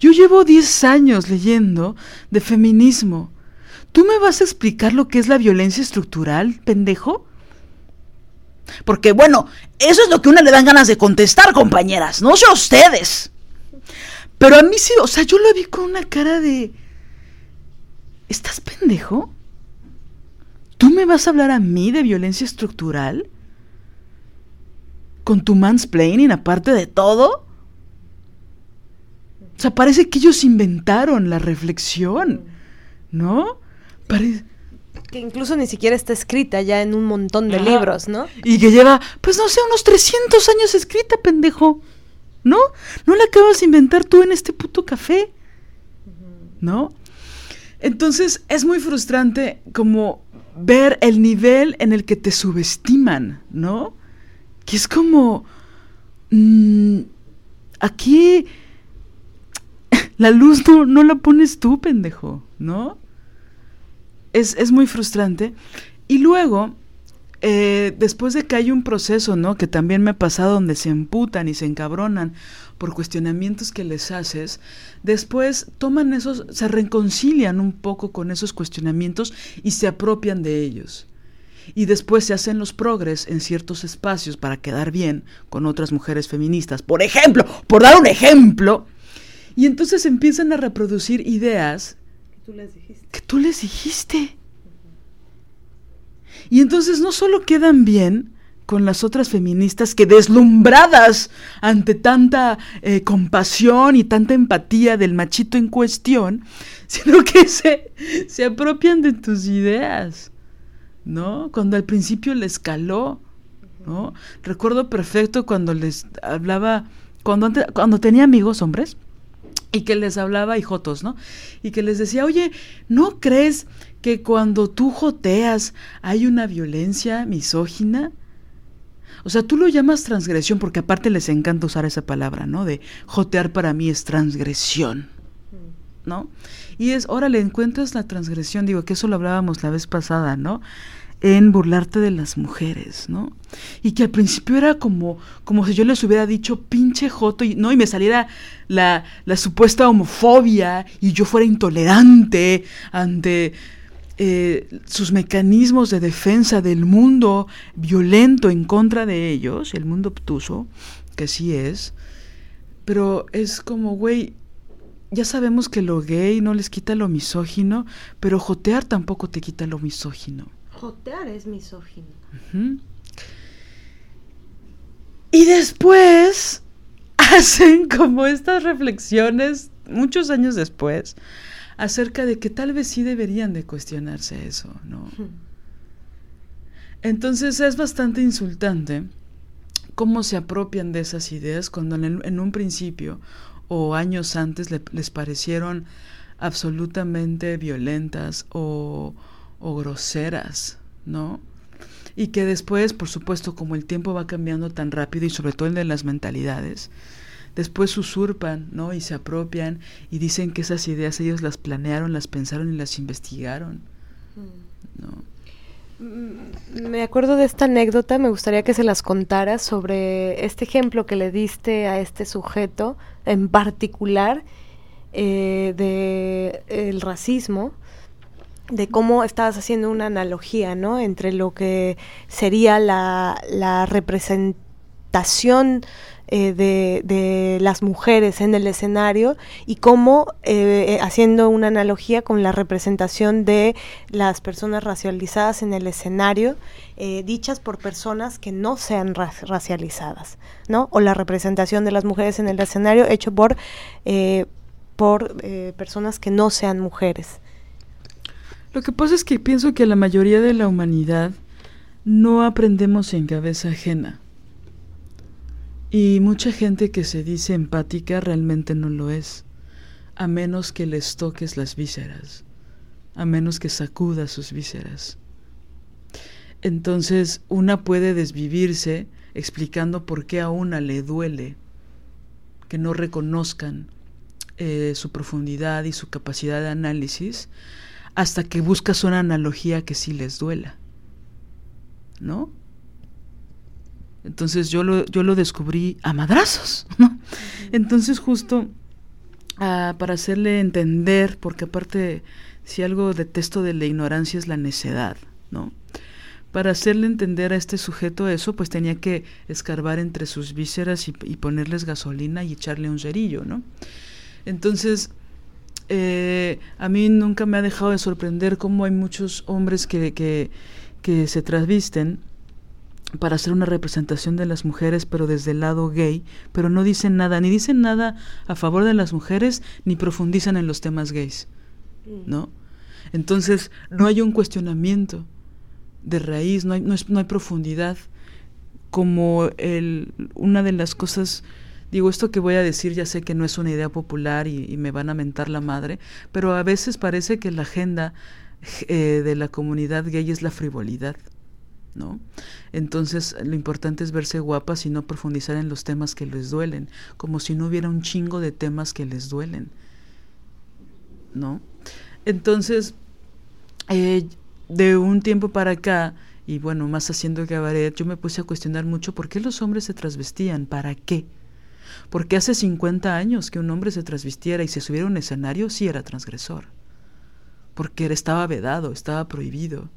Yo llevo diez años leyendo de feminismo. ¿Tú me vas a explicar lo que es la violencia estructural, pendejo? Porque bueno, eso es lo que una le dan ganas de contestar, compañeras, no sé ustedes. Pero a mí sí, o sea, yo lo vi con una cara de... ¿Estás pendejo? ¿Tú me vas a hablar a mí de violencia estructural? Con tu mansplaining, aparte de todo. O sea, parece que ellos inventaron la reflexión, ¿no? Que incluso ni siquiera está escrita ya en un montón de libros, ¿no? Y que lleva, pues no sé, unos 300 años escrita, pendejo. ¿No? No la acabas de inventar tú en este puto café. ¿No? Entonces es muy frustrante como ver el nivel en el que te subestiman, ¿no? Que es como... Mm, aquí la luz no, la pones tú, pendejo, ¿no? Es, es muy frustrante. Y luego, eh, después de que hay un proceso, ¿no? Que también me ha pasado donde se emputan y se encabronan por cuestionamientos que les haces, después toman esos, se reconcilian un poco con esos cuestionamientos y se apropian de ellos y después se hacen los progres en ciertos espacios para quedar bien con otras mujeres feministas, por ejemplo, por dar un ejemplo, y entonces empiezan a reproducir ideas que tú les dijiste. Que tú les dijiste. Y entonces no solo quedan bien con las otras feministas que deslumbradas ante tanta eh, compasión y tanta empatía del machito en cuestión, sino que se, se apropian de tus ideas. ¿No? Cuando al principio les caló, ¿no? Recuerdo perfecto cuando les hablaba, cuando, antes, cuando tenía amigos hombres, y que les hablaba y jotos, ¿no? Y que les decía, oye, ¿no crees que cuando tú joteas hay una violencia misógina? O sea, tú lo llamas transgresión porque aparte les encanta usar esa palabra, ¿no? De jotear para mí es transgresión, ¿no? Y es, órale, encuentras la transgresión, digo que eso lo hablábamos la vez pasada, ¿no? en burlarte de las mujeres, ¿no? Y que al principio era como, como si yo les hubiera dicho pinche joto, y, ¿no? Y me saliera la, la supuesta homofobia y yo fuera intolerante ante eh, sus mecanismos de defensa del mundo violento en contra de ellos, el mundo obtuso, que sí es, pero es como, güey, ya sabemos que lo gay no les quita lo misógino, pero jotear tampoco te quita lo misógino. Jotear es misógino. Y después hacen como estas reflexiones, muchos años después, acerca de que tal vez sí deberían de cuestionarse eso, ¿no? Entonces es bastante insultante cómo se apropian de esas ideas cuando en, un principio o años antes les parecieron absolutamente violentas o, o groseras, ¿no? Y que después, por supuesto, como el tiempo va cambiando tan rápido y sobre todo el de las mentalidades, después usurpan, ¿no? Y se apropian y dicen que esas ideas ellos las planearon, las pensaron y las investigaron, ¿no? Mm, me acuerdo de esta anécdota, me gustaría que se las contara sobre este ejemplo que le diste a este sujeto en particular eh, de el racismo de cómo estabas haciendo una analogía, ¿no? Entre lo que sería la, la representación eh, de, las mujeres en el escenario y cómo, eh, eh, haciendo una analogía con la representación de las personas racializadas en el escenario, dichas por personas que no sean racializadas, ¿no? O la representación de las mujeres en el escenario hecho por, por personas que no sean mujeres. Lo que pasa es que pienso que la mayoría de la humanidad no aprendemos en cabeza ajena. Y mucha gente que se dice empática realmente no lo es, a menos que les toques las vísceras, a menos que sacuda sus vísceras. Entonces una puede desvivirse explicando por qué a una le duele que no reconozcan eh, su profundidad y su capacidad de análisis, hasta que buscas una analogía que sí les duela. ¿No? Entonces yo lo, yo lo descubrí a madrazos, ¿no? Entonces justo ah, para hacerle entender, porque aparte si algo detesto de la ignorancia es la necedad, ¿no? Para hacerle entender a este sujeto eso, pues tenía que escarbar entre sus vísceras y, y ponerles gasolina y echarle un cerillo, ¿no? Entonces, eh, a mí nunca me ha dejado de sorprender cómo hay muchos hombres que, que, que se trasvisten para hacer una representación de las mujeres, pero desde el lado gay, pero no dicen nada, ni dicen nada a favor de las mujeres, ni profundizan en los temas gays, mm. ¿no? Entonces, no hay un cuestionamiento de raíz, no hay, no, no hay profundidad, como el, una de las cosas Digo, esto que voy a decir ya sé que no es una idea popular y, me van a mentar la madre, pero a veces parece que la agenda eh, de la comunidad gay es la frivolidad. ¿No? Entonces lo importante es verse guapas y no profundizar en los temas que les duelen, como si no hubiera un chingo de temas que les duelen, ¿no? Entonces, eh, de un tiempo para acá, y bueno, más haciendo cabaret, yo me puse a cuestionar mucho por qué los hombres se trasvestían, para qué, porque hace 50 años que un hombre se trasvistiera y se subiera a un escenario sí era transgresor. Porque estaba vedado, estaba prohibido.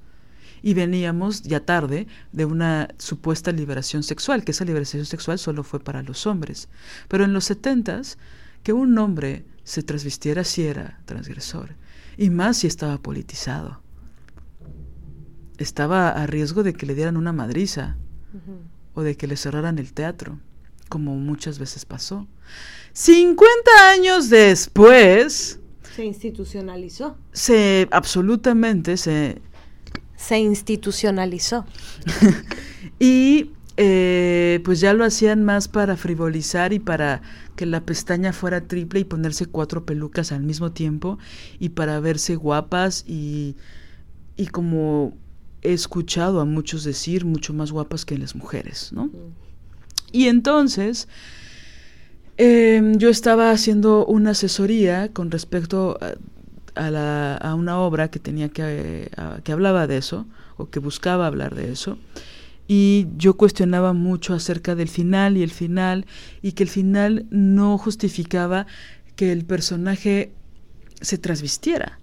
Y veníamos ya tarde de una supuesta liberación sexual, que esa liberación sexual solo fue para los hombres. Pero en los setentas, que un hombre se trasvistiera sí era transgresor. Y más si estaba politizado. Estaba a riesgo de que le dieran una madriza o de que le cerraran el teatro como muchas veces pasó. 50 años después... Se institucionalizó. Se, absolutamente, se... Se institucionalizó. y eh, pues ya lo hacían más para frivolizar y para que la pestaña fuera triple y ponerse cuatro pelucas al mismo tiempo y para verse guapas y, y como he escuchado a muchos decir, mucho más guapas que las mujeres, ¿no? Y entonces em, yo estaba haciendo una asesoría con respecto a, la, a una obra que tenía que, que hablaba de eso, o que buscaba hablar de eso. Y yo cuestionaba mucho acerca del final y el final, y que el final no justificaba que el personaje se trasvistiera.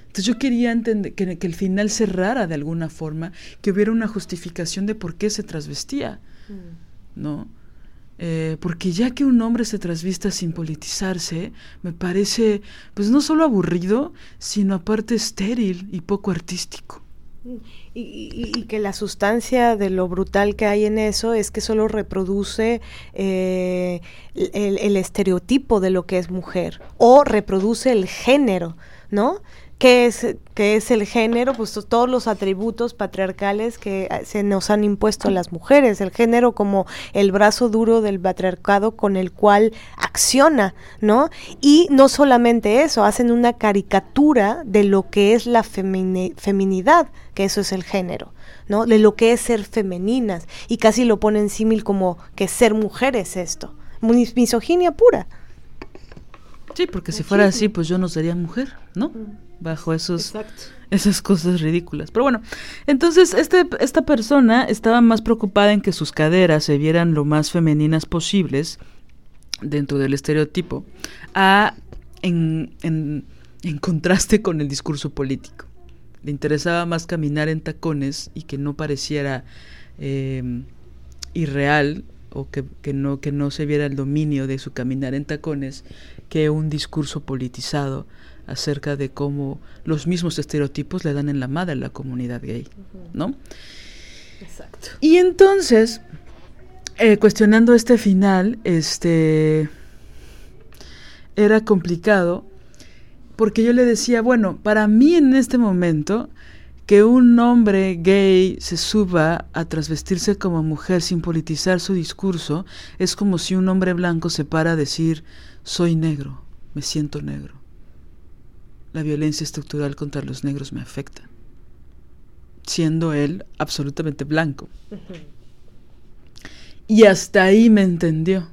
Entonces yo quería entender que, que, el final cerrara de alguna forma, que hubiera una justificación de por qué se trasvestía, mm. ¿no? Eh, porque ya que un hombre se trasvista sin politizarse, me parece, pues no solo aburrido, sino aparte estéril y poco artístico. Y, que la sustancia de lo brutal que hay en eso es que solo reproduce eh, el, estereotipo de lo que es mujer o reproduce el género, ¿no? ¿Qué es, qué es el género? Pues todos los atributos patriarcales que eh, se nos han impuesto a las mujeres. El género como el brazo duro del patriarcado con el cual acciona, ¿no? Y no solamente eso, hacen una caricatura de lo que es la feminidad, que eso es el género. ¿no? De lo que es ser femeninas y casi lo ponen símil como que ser mujer es esto, misoginia pura. Sí, porque si fuera así, pues yo no sería mujer, ¿no? Mm bajo esos, esas cosas ridículas. Pero bueno, entonces este, esta persona estaba más preocupada en que sus caderas se vieran lo más femeninas posibles dentro del estereotipo, a, en, en, en contraste con el discurso político. Le interesaba más caminar en tacones y que no pareciera eh, irreal o que, que, no, que no se viera el dominio de su caminar en tacones que un discurso politizado acerca de cómo los mismos estereotipos le dan en la madre a la comunidad gay, ¿no? Exacto. Y entonces, eh, cuestionando este final, este era complicado porque yo le decía, bueno, para mí en este momento que un hombre gay se suba a trasvestirse como mujer sin politizar su discurso es como si un hombre blanco se para a decir soy negro, me siento negro la violencia estructural contra los negros me afecta, siendo él absolutamente blanco. Y hasta ahí me entendió.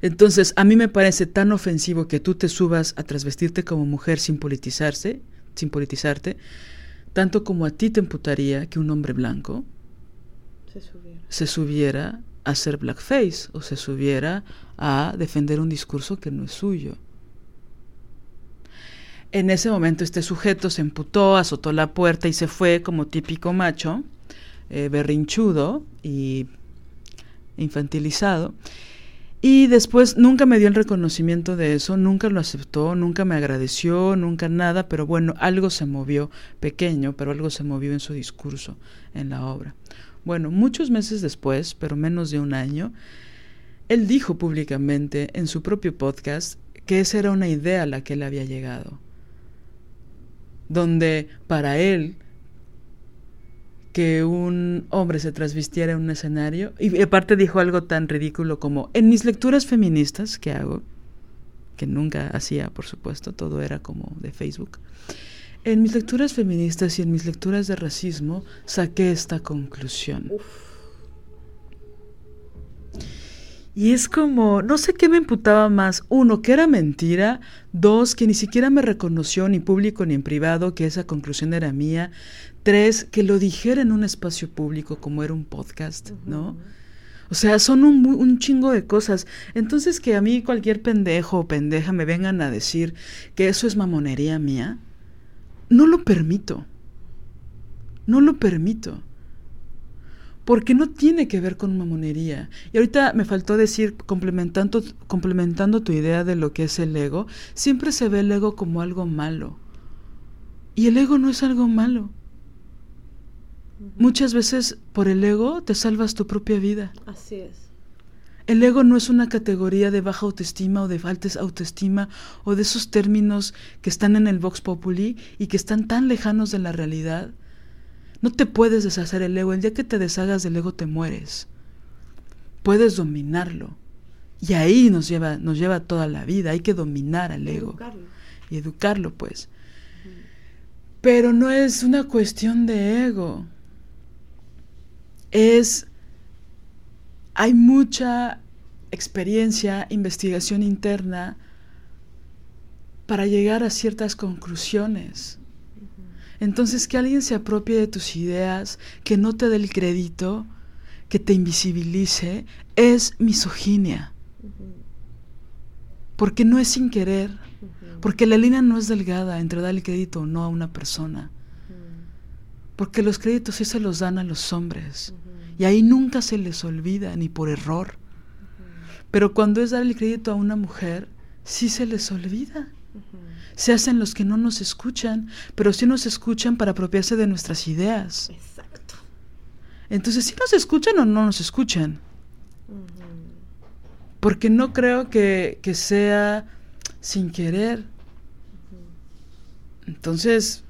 Entonces, a mí me parece tan ofensivo que tú te subas a trasvestirte como mujer sin politizarse, sin politizarte, tanto como a ti te imputaría que un hombre blanco se subiera, se subiera a hacer blackface o se subiera a defender un discurso que no es suyo. En ese momento este sujeto se emputó, azotó la puerta y se fue como típico macho, eh, berrinchudo y infantilizado. Y después nunca me dio el reconocimiento de eso, nunca lo aceptó, nunca me agradeció, nunca nada, pero bueno, algo se movió, pequeño, pero algo se movió en su discurso, en la obra. Bueno, muchos meses después, pero menos de un año, él dijo públicamente en su propio podcast que esa era una idea a la que él había llegado donde para él que un hombre se trasvistiera en un escenario, y aparte dijo algo tan ridículo como, en mis lecturas feministas que hago, que nunca hacía, por supuesto, todo era como de Facebook, en mis lecturas feministas y en mis lecturas de racismo saqué esta conclusión. Y es como, no sé qué me imputaba más. Uno, que era mentira. Dos, que ni siquiera me reconoció ni público ni en privado que esa conclusión era mía. Tres, que lo dijera en un espacio público como era un podcast, ¿no? O sea, son un, un, chingo de cosas. Entonces que a mí cualquier pendejo o pendeja me vengan a decir que eso es mamonería mía, no lo permito. No lo permito porque no tiene que ver con mamonería. Y ahorita me faltó decir, complementando, complementando tu idea de lo que es el ego, siempre se ve el ego como algo malo. Y el ego no es algo malo. Muchas veces por el ego te salvas tu propia vida. Así es. El ego no es una categoría de baja autoestima o de falta autoestima o de esos términos que están en el Vox Populi y que están tan lejanos de la realidad no te puedes deshacer el ego. El día que te deshagas del ego te mueres. Puedes dominarlo. Y ahí nos lleva, nos lleva toda la vida. Hay que dominar al ego. Educarlo. Y educarlo, pues. Pero no es una cuestión de ego. Es. Hay mucha experiencia, investigación interna para llegar a ciertas conclusiones. Entonces que alguien se apropie de tus ideas, que no te dé el crédito, que te invisibilice, es misoginia. Porque no es sin querer, porque la línea no es delgada entre dar el crédito o no a una persona. Porque los créditos sí se los dan a los hombres. Y ahí nunca se les olvida, ni por error. Pero cuando es dar el crédito a una mujer, sí se les olvida. Se hacen los que no nos escuchan, pero sí nos escuchan para apropiarse de nuestras ideas. Exacto. Entonces, ¿sí nos escuchan o no nos escuchan? Porque no creo que, que sea sin querer. Entonces,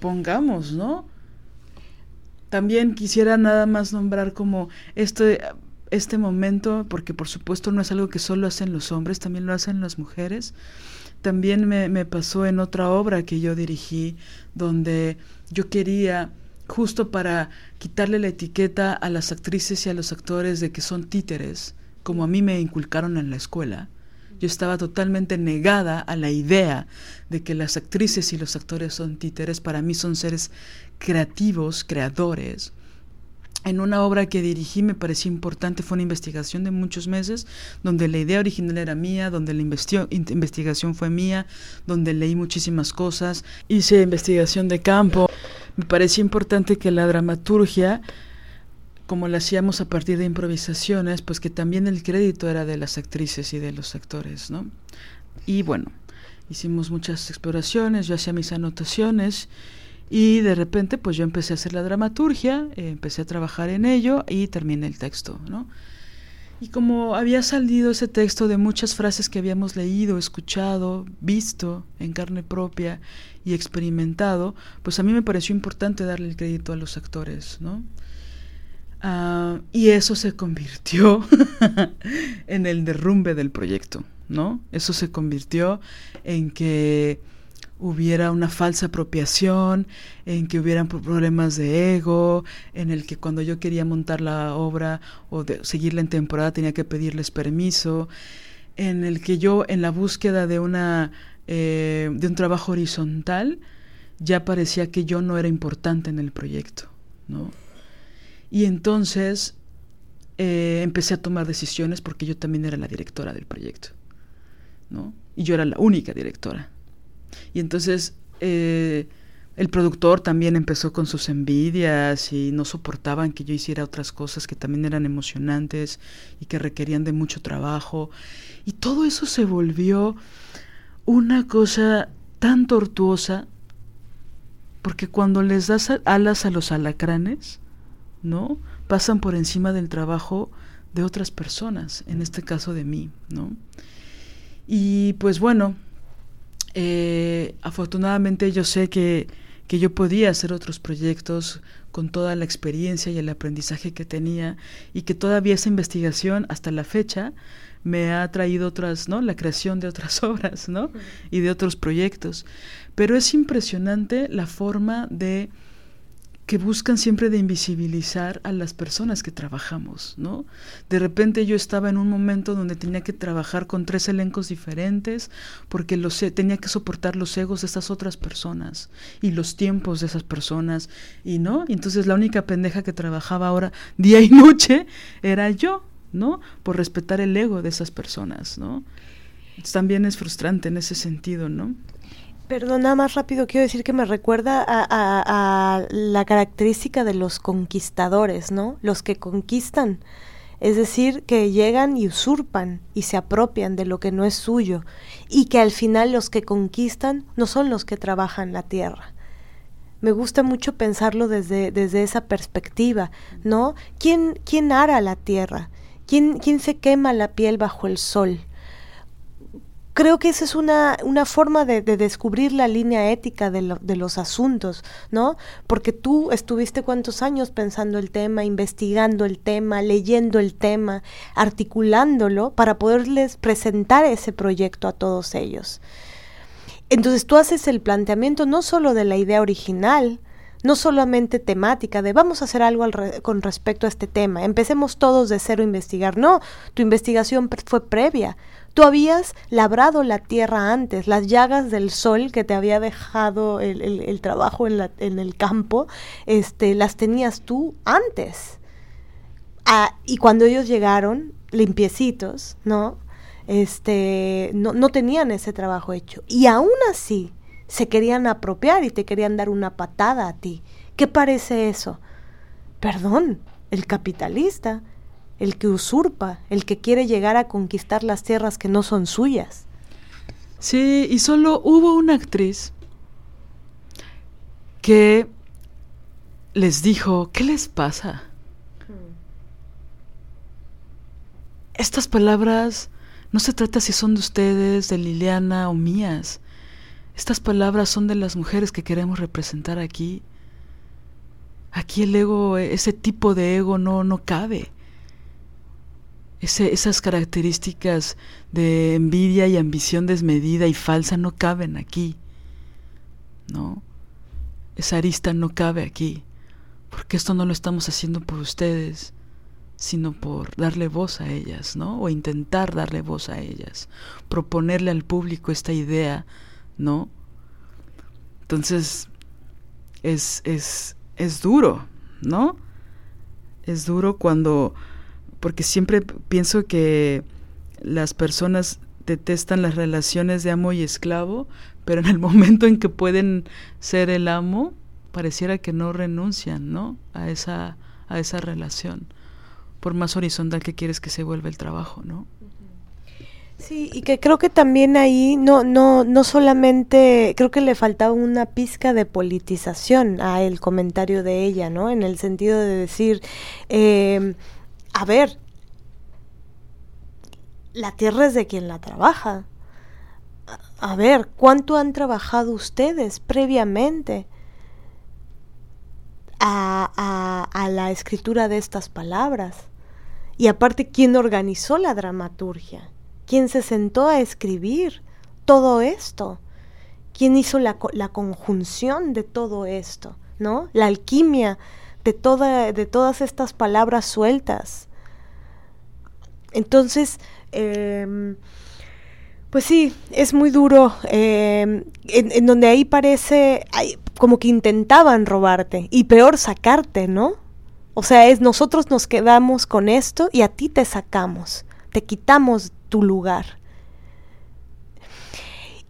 pongamos, ¿no? También quisiera nada más nombrar como este, este momento, porque por supuesto no es algo que solo hacen los hombres, también lo hacen las mujeres. También me, me pasó en otra obra que yo dirigí, donde yo quería justo para quitarle la etiqueta a las actrices y a los actores de que son títeres, como a mí me inculcaron en la escuela. Yo estaba totalmente negada a la idea de que las actrices y los actores son títeres. Para mí son seres creativos, creadores. En una obra que dirigí me pareció importante, fue una investigación de muchos meses, donde la idea original era mía, donde la investigación fue mía, donde leí muchísimas cosas, hice investigación de campo. Me pareció importante que la dramaturgia como lo hacíamos a partir de improvisaciones, pues que también el crédito era de las actrices y de los actores, ¿no? Y bueno, hicimos muchas exploraciones, yo hacía mis anotaciones y de repente pues yo empecé a hacer la dramaturgia, eh, empecé a trabajar en ello y terminé el texto, ¿no? Y como había salido ese texto de muchas frases que habíamos leído, escuchado, visto en carne propia y experimentado, pues a mí me pareció importante darle el crédito a los actores, ¿no? Ah, y eso se convirtió en el derrumbe del proyecto, ¿no? Eso se convirtió en que hubiera una falsa apropiación, en que hubieran problemas de ego, en el que cuando yo quería montar la obra o de seguirla en temporada tenía que pedirles permiso, en el que yo en la búsqueda de una eh, de un trabajo horizontal ya parecía que yo no era importante en el proyecto, ¿no? Y entonces eh, empecé a tomar decisiones porque yo también era la directora del proyecto, ¿no? Y yo era la única directora. Y entonces eh, el productor también empezó con sus envidias y no soportaban que yo hiciera otras cosas que también eran emocionantes y que requerían de mucho trabajo. Y todo eso se volvió una cosa tan tortuosa porque cuando les das alas a los alacranes, ¿no? Pasan por encima del trabajo de otras personas, en este caso de mí, ¿no? Y pues bueno, eh, afortunadamente yo sé que, que yo podía hacer otros proyectos con toda la experiencia y el aprendizaje que tenía y que todavía esa investigación hasta la fecha me ha traído otras, ¿no? La creación de otras obras, ¿no? Y de otros proyectos. Pero es impresionante la forma de que buscan siempre de invisibilizar a las personas que trabajamos, ¿no? De repente yo estaba en un momento donde tenía que trabajar con tres elencos diferentes porque los, tenía que soportar los egos de esas otras personas y los tiempos de esas personas y no, entonces la única pendeja que trabajaba ahora día y noche era yo, ¿no? Por respetar el ego de esas personas, ¿no? También es frustrante en ese sentido, ¿no? Perdona, más rápido quiero decir que me recuerda a, la característica de los conquistadores, ¿no? Los que conquistan. Es decir, que llegan y usurpan y se apropian de lo que no es suyo. Y que al final los que conquistan no son los que trabajan la tierra. Me gusta mucho pensarlo desde, desde esa perspectiva, ¿no? ¿Quién, quién ara la tierra? ¿Quién, ¿Quién se quema la piel bajo el sol? Creo que esa es una, una forma de, descubrir la línea ética de, de, los asuntos, ¿no? Porque tú estuviste cuántos años pensando el tema, investigando el tema, leyendo el tema, articulándolo para poderles presentar ese proyecto a todos ellos. Entonces tú haces el planteamiento no solo de la idea original, no solamente temática de vamos a hacer algo con respecto a este tema, empecemos todos de cero a investigar. No, tu investigación fue previa, Tú habías labrado la tierra antes, las llagas del sol que te había dejado el, trabajo en, la, en, el campo, este, las tenías tú antes. Ah, y cuando ellos llegaron, limpiecitos, ¿no? Este, no, no tenían ese trabajo hecho. Y aún así se querían apropiar y te querían dar una patada a ti. ¿Qué parece eso? Perdón, el capitalista el que usurpa, el que quiere llegar a conquistar las tierras que no son suyas. Sí, y solo hubo una actriz que les dijo, ¿qué les pasa? Estas palabras no se trata si son de ustedes, de Liliana o mías. Estas palabras son de las mujeres que queremos representar aquí. Aquí el ego, ese tipo de ego no, no cabe esas características de envidia y ambición desmedida y falsa no caben aquí. ¿No? Esa arista no cabe aquí. Porque esto no lo estamos haciendo por ustedes, sino por darle voz a ellas, ¿no? O intentar darle voz a ellas. Proponerle al público esta idea, ¿no? Entonces, es, es, es duro, ¿no? Es duro cuando porque siempre pienso que las personas detestan las relaciones de amo y esclavo, pero en el momento en que pueden ser el amo, pareciera que no renuncian, ¿no? A esa, a esa relación, por más horizontal que quieres que se vuelva el trabajo, ¿no? Sí, y que creo que también ahí no, no, no solamente, creo que le faltaba una pizca de politización a el comentario de ella, ¿no? En el sentido de decir, eh, a ver, la tierra es de quien la trabaja. A ver, ¿cuánto han trabajado ustedes previamente a, a, la escritura de estas palabras? Y aparte, ¿quién organizó la dramaturgia? ¿Quién se sentó a escribir todo esto? ¿Quién hizo la, la conjunción de todo esto? ¿No? La alquimia de, toda, de todas estas palabras sueltas. Entonces, em, pues sí, es muy duro, em, en, donde ahí parece como que intentaban robarte y peor sacarte, ¿no? O sea, es nosotros nos quedamos con esto y a ti te sacamos, te quitamos tu lugar.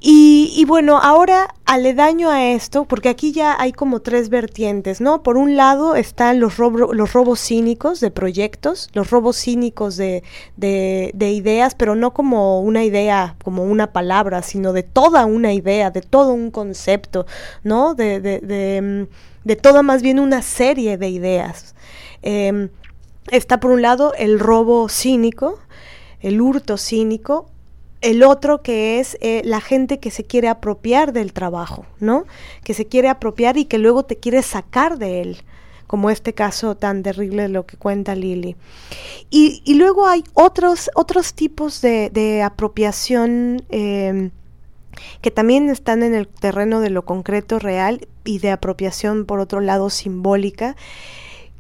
Y, bueno, ahora aledaño a esto, porque aquí ya hay como tres vertientes, ¿no? Por un lado están los, los robos cínicos de proyectos, los robos cínicos de, de, ideas, pero no como una idea, como una palabra, sino de toda una idea, de todo un concepto, ¿no? De, de, de, de toda más bien una serie de ideas. Em, está por un lado el robo cínico, el hurto cínico, el otro que es eh, la gente que se quiere apropiar del trabajo, ¿no? Que se quiere apropiar y que luego te quiere sacar de él, como este caso tan terrible de lo que cuenta Lili. Y, luego hay otros, otros tipos de, apropiación em, que también están en el terreno de lo concreto real y de apropiación, por otro lado, simbólica,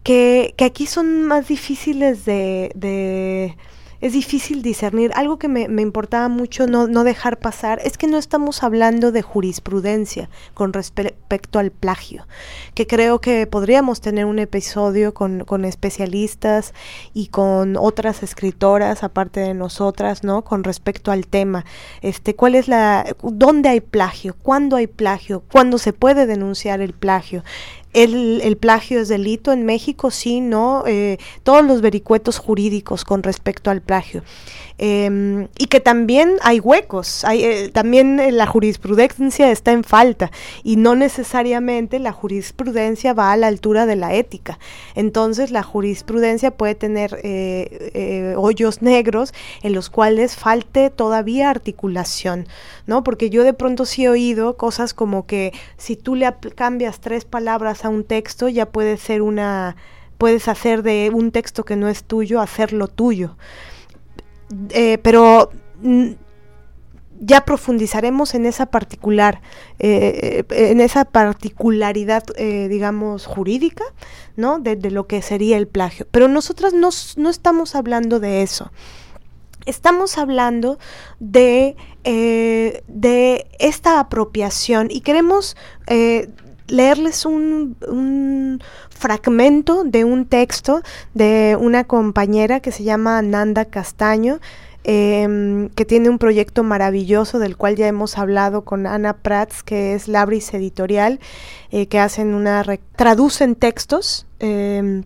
que, que aquí son más difíciles de es difícil discernir. Algo que me, importaba mucho no, no, dejar pasar es que no estamos hablando de jurisprudencia con respecto al plagio, que creo que podríamos tener un episodio con, con especialistas y con otras escritoras aparte de nosotras, ¿no? Con respecto al tema. Este, ¿cuál es la dónde hay plagio? ¿Cuándo hay plagio? ¿Cuándo se puede denunciar el plagio? El, plagio es delito en México, sí, ¿no? Eh, todos los vericuetos jurídicos con respecto al plagio. Em, y que también hay huecos, hay, eh, también eh, la jurisprudencia está en falta y no necesariamente la jurisprudencia va a la altura de la ética. Entonces la jurisprudencia puede tener hoyos negros en los cuales falte todavía articulación, ¿no? Porque yo de pronto sí he oído cosas como que si tú le cambias tres palabras a un texto, ya puede ser una, puedes hacer de un texto que no es tuyo, hacerlo tuyo. Eh, pero mm, ya profundizaremos en esa particular, eh, en esa particularidad, eh, digamos, jurídica, ¿no? De, lo que sería el plagio. Pero nosotras no, no estamos hablando de eso. estamos hablando de, eh, de esta apropiación y queremos eh, leerles un, un, fragmento de un texto de una compañera que se llama Nanda Castaño. Eh, que tiene un proyecto maravilloso del cual ya hemos hablado con Ana Prats, que es Labris Editorial, eh, que hacen una traducen textos eh,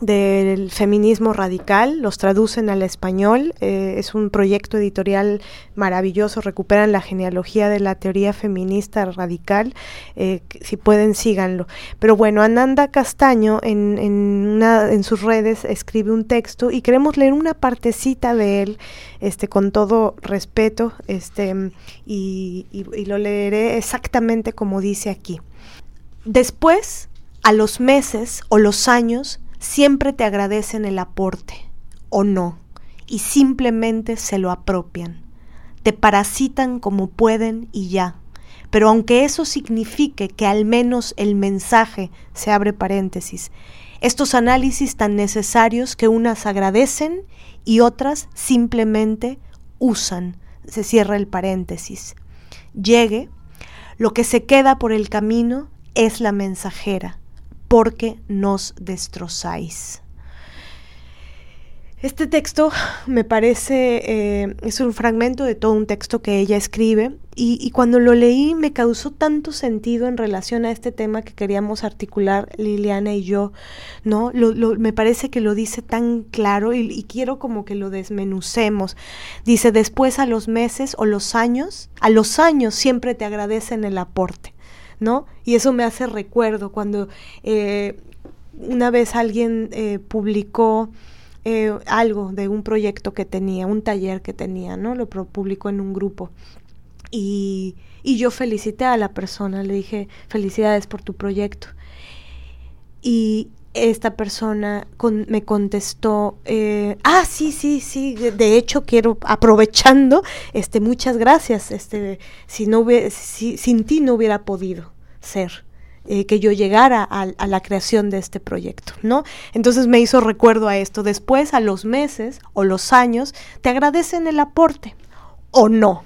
del feminismo radical, los traducen al español, eh, es un proyecto editorial maravilloso, recuperan la genealogía de la teoría feminista radical, eh, si pueden síganlo. Pero bueno, Ananda Castaño en, en, una, en sus redes escribe un texto y queremos leer una partecita de él, este, con todo respeto, este, y, y, y lo leeré exactamente como dice aquí. Después, a los meses o los años, siempre te agradecen el aporte, o no, y simplemente se lo apropian. Te parasitan como pueden y ya. Pero aunque eso signifique que al menos el mensaje se abre paréntesis, estos análisis tan necesarios que unas agradecen y otras simplemente usan, se cierra el paréntesis. Llegue, lo que se queda por el camino es la mensajera, porque nos destrozáis. Este texto me parece, eh, es un fragmento de todo un texto que ella escribe y, cuando lo leí me causó tanto sentido en relación a este tema que queríamos articular Liliana y yo, ¿no? Me parece que lo dice tan claro y, y, quiero como que lo desmenucemos. Dice, después a los meses o los años, a los años siempre te agradecen el aporte. ¿No? Y eso me hace recuerdo cuando eh, una vez alguien eh, publicó eh, algo de un proyecto que tenía, un taller que tenía, ¿no? Lo publicó en un grupo. Y, y yo felicité a la persona, le dije, felicidades por tu proyecto. Y esta persona me contestó, eh, ah, sí, sí, sí, de hecho quiero, aprovechando, este, muchas gracias, este, si no hubiera, si, sin ti no hubiera podido ser. Eh, que yo llegara a, a, la creación de este proyecto, ¿no? Entonces me hizo recuerdo a esto. Después, a los meses o los años, te agradecen el aporte o no.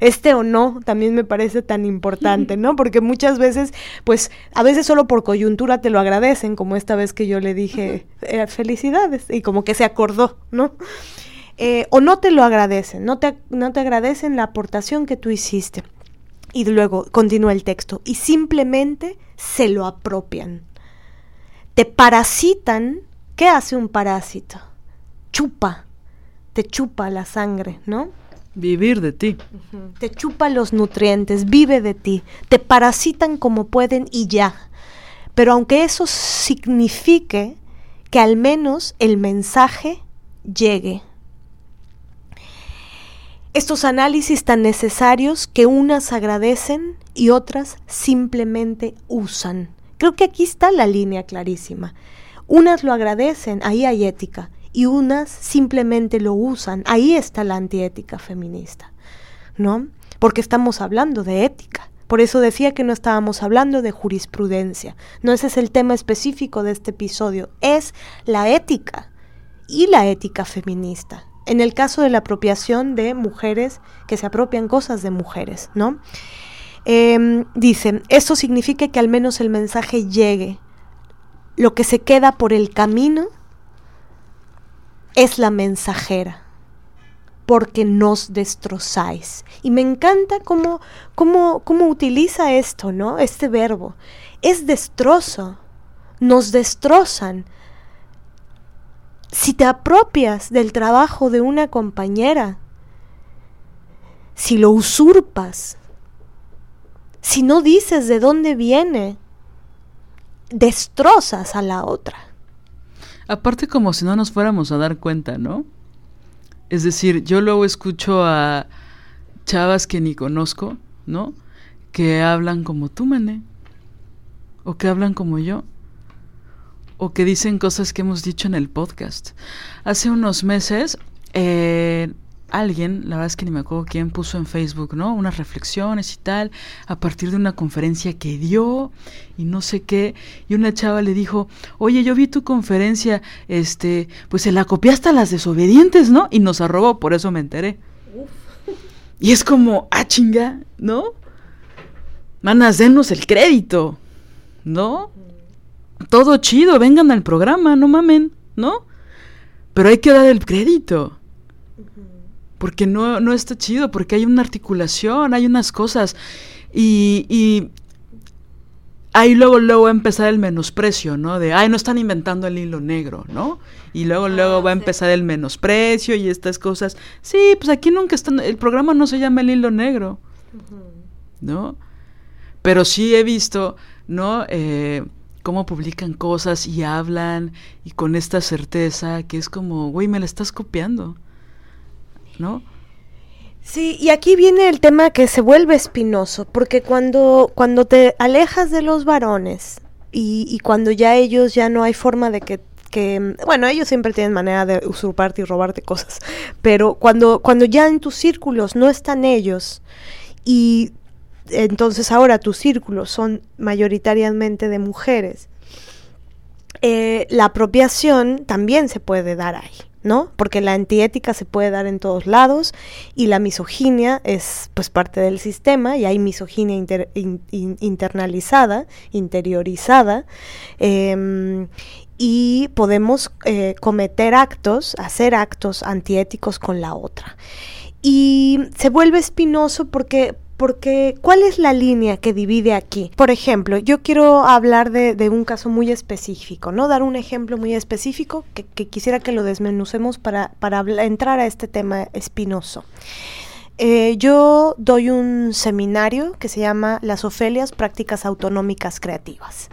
Este o no también me parece tan importante, ¿no? Porque muchas veces, pues, a veces solo por coyuntura te lo agradecen, como esta vez que yo le dije eh, felicidades y como que se acordó, ¿no? Eh, o no te lo agradecen, no te, no te agradecen la aportación que tú hiciste. Y luego continúa el texto, y simplemente se lo apropian. Te parasitan. ¿Qué hace un parásito? Chupa, te chupa la sangre, ¿no? Vivir de ti. Te chupa los nutrientes, vive de ti. Te parasitan como pueden y ya. Pero aunque eso signifique que al menos el mensaje llegue estos análisis tan necesarios que unas agradecen y otras simplemente usan. Creo que aquí está la línea clarísima. Unas lo agradecen, ahí hay ética, y unas simplemente lo usan, ahí está la antiética feminista, ¿no? Porque estamos hablando de ética. Por eso decía que no estábamos hablando de jurisprudencia. No ese es el tema específico de este episodio, es la ética y la ética feminista en el caso de la apropiación de mujeres que se apropian cosas de mujeres, ¿no? Eh, dice, esto significa que al menos el mensaje llegue. Lo que se queda por el camino es la mensajera, porque nos destrozáis. Y me encanta cómo, cómo, cómo utiliza esto, ¿no? Este verbo. Es destrozo. Nos destrozan si te apropias del trabajo de una compañera, si lo usurpas, si no dices de dónde viene, destrozas a la otra. Aparte como si no nos fuéramos a dar cuenta, ¿no? Es decir, yo luego escucho a chavas que ni conozco, ¿no? Que hablan como tú, mané. O que hablan como yo o que dicen cosas que hemos dicho en el podcast. Hace unos meses, eh, alguien, la verdad es que ni me acuerdo quién puso en Facebook, ¿no? Unas reflexiones y tal, a partir de una conferencia que dio y no sé qué, y una chava le dijo, oye, yo vi tu conferencia, este, pues se la copiaste a las desobedientes, ¿no? Y nos arrobó, por eso me enteré. Y es como, ah, chinga, ¿no? Manas, denos el crédito, ¿no? Todo chido, vengan al programa, no mamen, ¿no? Pero hay que dar el crédito porque no, no está chido, porque hay una articulación, hay unas cosas. Y, y ahí luego, luego va a empezar el menosprecio, ¿no? De, ay, no están inventando el hilo negro, ¿no? Y luego, ah, luego va a empezar el menosprecio y estas cosas. Sí, pues aquí nunca están, el programa no se llama el hilo negro, ¿no? Pero sí he visto, ¿no? Eh, cómo publican cosas y hablan y con esta certeza que es como, güey, me la estás copiando. ¿No? Sí, y aquí viene el tema que se vuelve espinoso, porque cuando, cuando te alejas de los varones y, cuando ya ellos ya no hay forma de que, que, bueno, ellos siempre tienen manera de usurparte y robarte cosas, pero cuando, cuando ya en tus círculos no están ellos y entonces ahora tus círculos son mayoritariamente de mujeres, eh, la apropiación también se puede dar ahí. ¿No? Porque la antiética se puede dar en todos lados y la misoginia es pues parte del sistema y hay misoginia internalizada, interiorizada em, y podemos eh, cometer actos, hacer actos antiéticos con la otra. Y se vuelve espinoso porque porque ¿cuál es la línea que divide aquí? Por ejemplo, yo quiero hablar de, un caso muy específico, ¿no? Dar un ejemplo muy específico que, quisiera que lo desmenucemos para, entrar a este tema espinoso. Eh, yo doy un seminario que se llama Las Ofelias, Prácticas Autonómicas Creativas.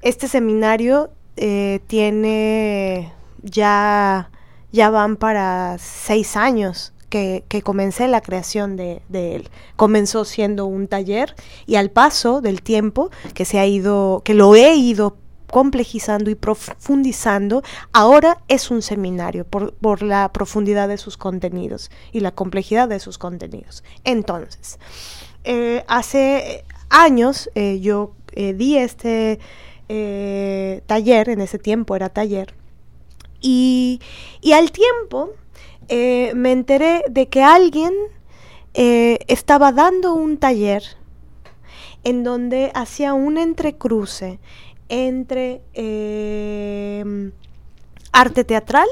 Este seminario eh, tiene ya, ya van para seis años que, comencé la creación de, él. Comenzó siendo un taller y al paso del tiempo que se ha ido, que lo he ido complejizando y profundizando, ahora es un seminario por, por, la profundidad de sus contenidos y la complejidad de sus contenidos. Entonces, eh, hace años eh, yo eh, di este taller, en ese tiempo era taller, y, y al tiempo eh, me enteré de que alguien eh, estaba dando un taller en donde hacía un entrecruce entre em, arte teatral,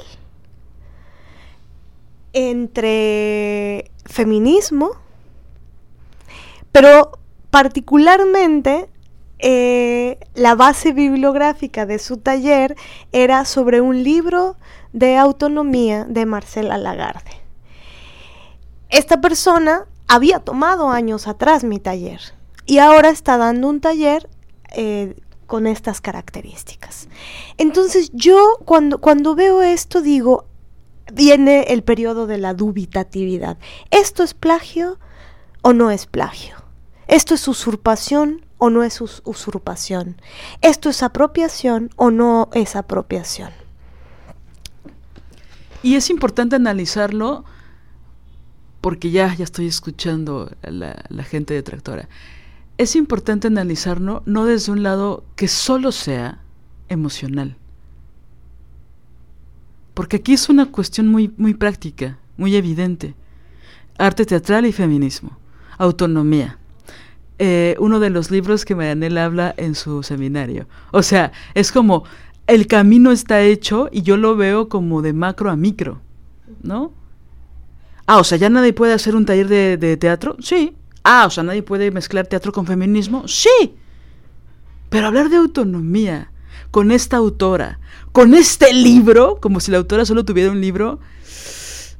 entre feminismo, pero particularmente eh, la base bibliográfica de su taller era sobre un libro de autonomía de Marcela Lagarde. Esta persona había tomado años atrás mi taller y ahora está dando un taller eh, con estas características. Entonces yo cuando, cuando veo esto digo, viene el periodo de la dubitatividad. ¿Esto es plagio o no es plagio? ¿Esto es usurpación o no es usurpación? ¿Esto es apropiación o no es apropiación? Y es importante analizarlo porque ya, ya estoy escuchando a la, gente detractora. Es importante analizarlo no desde un lado que solo sea emocional. Porque aquí es una cuestión muy, muy práctica, muy evidente. Arte teatral y feminismo. Autonomía. Eh, uno de los libros que Marianela habla en su seminario. O sea, es como el camino está hecho y yo lo veo como de macro a micro, ¿no? Ah, o sea, ¿ya nadie puede hacer un taller de, teatro? Sí. Ah, o sea, ¿nadie puede mezclar teatro con feminismo? Sí. Pero hablar de autonomía con esta autora, con este libro, como si la autora solo tuviera un libro,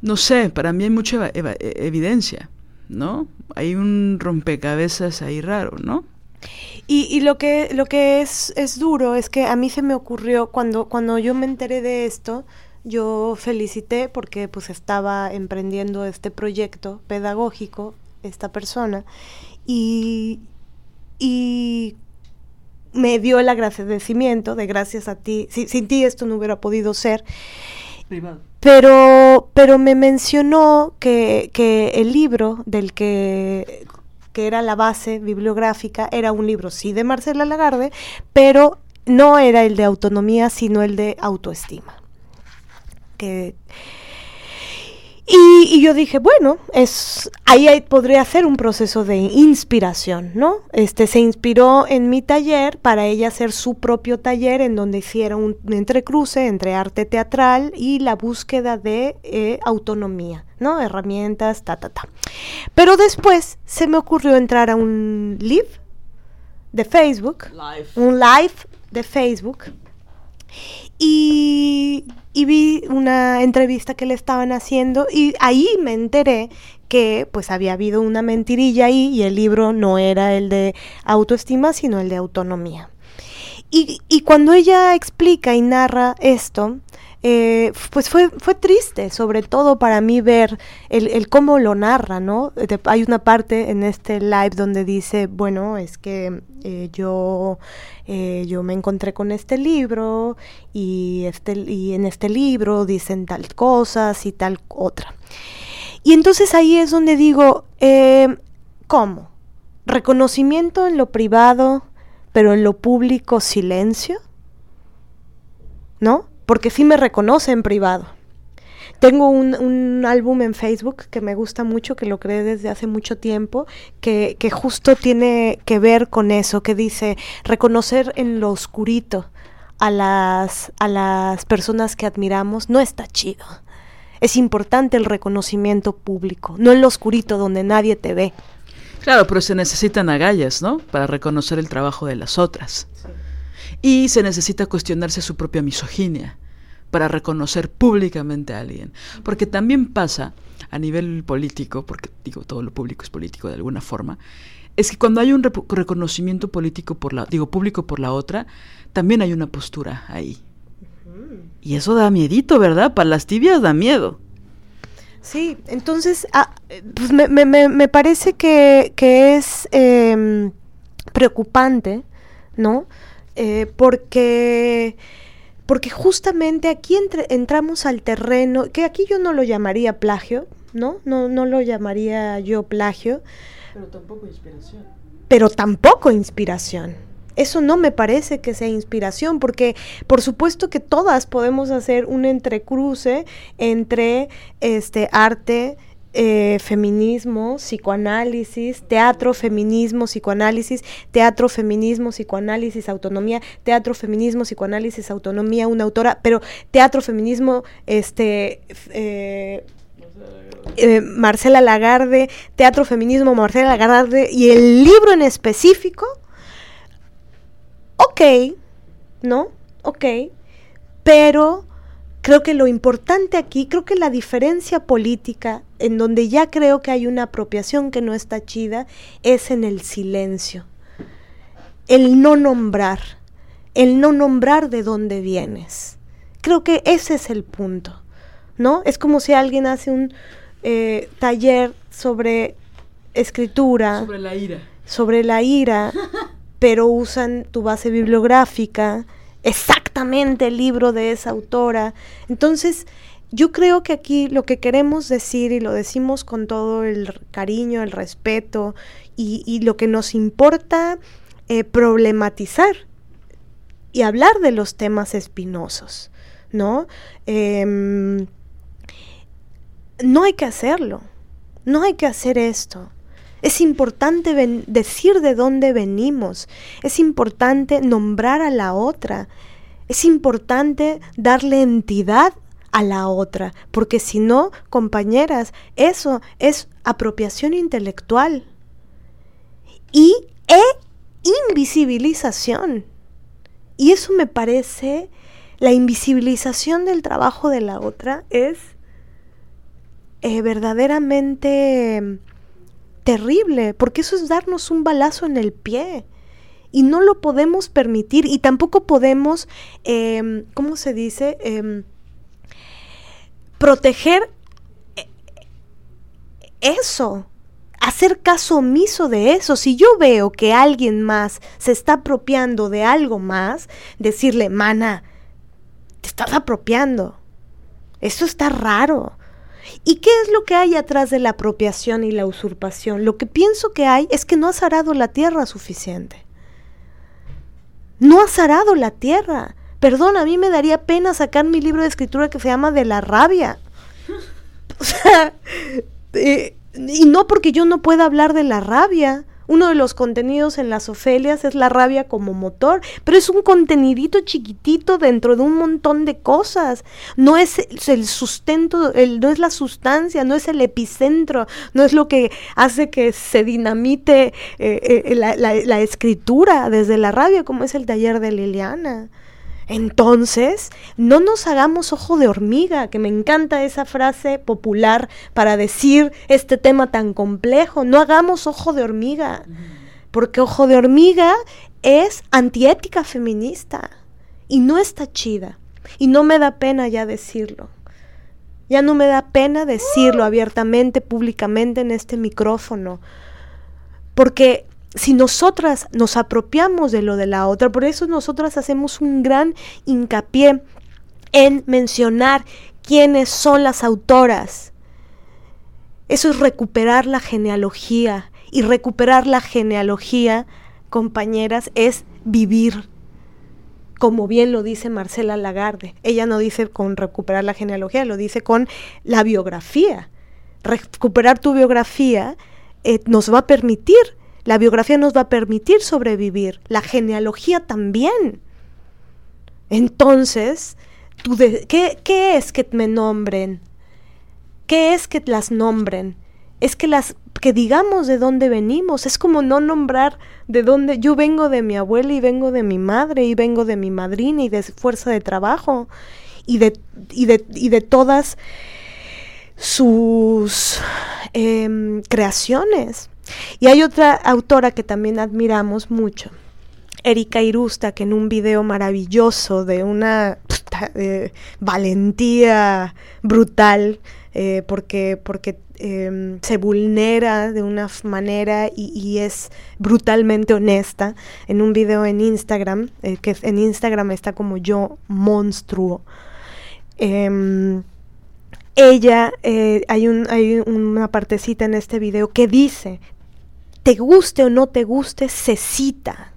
no sé, para mí hay mucha evidencia, ¿no? Hay un rompecabezas ahí raro, ¿no? Y, lo que, lo que es, es duro es que a mí se me ocurrió, cuando, cuando yo me enteré de esto, yo felicité porque pues estaba emprendiendo este proyecto pedagógico, esta persona, y, y me dio el agradecimiento de gracias a ti, sin ti esto no hubiera podido ser. Privado. Pero, pero me mencionó que, que el libro del que, que era la base bibliográfica era un libro, sí, de Marcela Lagarde, pero no era el de autonomía, sino el de autoestima. Que, y, yo dije, bueno, es ahí podría hacer un proceso de inspiración, ¿no? Este se inspiró en mi taller para ella hacer su propio taller en donde hiciera un, un entrecruce entre arte teatral y la búsqueda de eh, autonomía, ¿no? Herramientas, ta, ta, ta. Pero después se me ocurrió entrar a un live de Facebook, Live. un live de Facebook y, y, vi una entrevista que le estaban haciendo y ahí me enteré que pues había habido una mentirilla ahí y el libro no era el de autoestima sino el de autonomía. Y, y cuando ella explica y narra esto, eh, pues fue, fue triste, sobre todo para mí ver el, cómo lo narra, ¿no? Hay una parte en este live donde dice, bueno, es que eh, yo, eh, yo me encontré con este libro y, este, y en este libro dicen tal cosas y tal otra. Y entonces ahí es donde digo, eh, ¿cómo? ¿Reconocimiento en lo privado, pero en lo público silencio? ¿No? Porque sí me reconoce en privado. Tengo un, un, álbum en Facebook que me gusta mucho, que lo creé desde hace mucho tiempo, que, que, justo tiene que ver con eso, que dice reconocer en lo oscurito a las, a las personas que admiramos no está chido. Es importante el reconocimiento público, no en lo oscurito donde nadie te ve. Claro, pero se necesitan agallas, ¿no? Para reconocer el trabajo de las otras. Y se necesita cuestionarse su propia misoginia para reconocer públicamente a alguien. Porque también pasa a nivel político, porque digo, todo lo público es político de alguna forma, es que cuando hay un re reconocimiento político por la, digo, público por la otra, también hay una postura ahí. Uh -huh. Y eso da miedito, ¿verdad? Para las tibias da miedo. Sí, entonces, ah, pues me, me, me, parece que, que es eh, preocupante, ¿no? Eh, porque, porque justamente aquí entre, entramos al terreno, que aquí yo no lo llamaría plagio, ¿no? No, no lo llamaría yo plagio. Pero tampoco inspiración. Pero tampoco inspiración. Eso no me parece que sea inspiración, porque por supuesto que todas podemos hacer un entrecruce entre este arte, eh, feminismo, psicoanálisis, teatro, feminismo, psicoanálisis, teatro, feminismo, psicoanálisis, autonomía, teatro, feminismo, psicoanálisis, autonomía, una autora, pero teatro, feminismo, este... Eh, eh, Marcela Lagarde, Teatro Feminismo, Marcela Lagarde, y el libro en específico, ok, ¿no? Ok, pero creo que lo importante aquí, creo que la diferencia política, en donde ya creo que hay una apropiación que no está chida, es en el silencio, el no nombrar, el no nombrar de dónde vienes. Creo que ese es el punto, ¿no? Es como si alguien hace un eh, taller sobre escritura. Sobre la ira. Sobre la ira, pero usan tu base bibliográfica, exactamente el libro de esa autora. Entonces, yo creo que aquí lo que queremos decir, y lo decimos con todo el cariño, el respeto, y, lo que nos importa eh, problematizar y hablar de los temas espinosos, ¿no? Eh, no hay que hacerlo, no hay que hacer esto. Es importante decir de dónde venimos, es importante nombrar a la otra, es importante darle entidad a la otra, porque si no, compañeras, eso es apropiación intelectual y e invisibilización. Y eso me parece, la invisibilización del trabajo de la otra es eh, verdaderamente terrible, porque eso es darnos un balazo en el pie. Y no lo podemos permitir y tampoco podemos, eh, ¿cómo se dice? Eh, proteger eso, hacer caso omiso de eso. Si yo veo que alguien más se está apropiando de algo más, decirle, mana, te estás apropiando. Esto está raro. ¿Y qué es lo que hay atrás de la apropiación y la usurpación? Lo que pienso que hay es que no has arado la tierra suficiente. No has arado la tierra. Perdón, a mí me daría pena sacar mi libro de escritura que se llama De la rabia. O sea, eh, y no porque yo no pueda hablar de la rabia, uno de los contenidos en las Ofelias es la rabia como motor, pero es un contenidito chiquitito dentro de un montón de cosas. No es el sustento, no es la sustancia, no es el epicentro, no es lo que hace que se dinamite eh, eh, la escritura desde la rabia, como es el taller de Liliana. Entonces, no nos hagamos ojo de hormiga, que me encanta esa frase popular para decir este tema tan complejo. No hagamos ojo de hormiga, porque ojo de hormiga es antiética feminista y no está chida. Y no me da pena ya decirlo. Ya no me da pena decirlo abiertamente, públicamente en este micrófono. Porque si nosotras nos apropiamos de lo de la otra, por eso nosotras hacemos un gran hincapié en mencionar quiénes son las autoras. Eso es recuperar la genealogía. Y recuperar la genealogía, compañeras, es vivir. Como bien lo dice Marcela Lagarde. Ella no dice con recuperar la genealogía, lo dice con la biografía. Recuperar tu biografía eh, nos va a permitir la biografía nos va a permitir sobrevivir, la genealogía también. Entonces, ¿qué, ¿qué es que me nombren? ¿Qué es que las nombren? Es que las que digamos de dónde venimos, es como no nombrar de dónde yo vengo de mi abuela y vengo de mi madre y vengo de mi madrina y de fuerza de trabajo y de, y de, y de todas sus em, creaciones. Y hay otra autora que también admiramos mucho, Erika Irusta, que en un video maravilloso de una valentía brutal, eh, porque, porque em, se vulnera de una manera y, es brutalmente honesta, en un video en Instagram, eh, que en Instagram está como yo monstruo. Em, ella, eh, hay, un, hay una partecita en este video que dice, te guste o no te guste, se cita.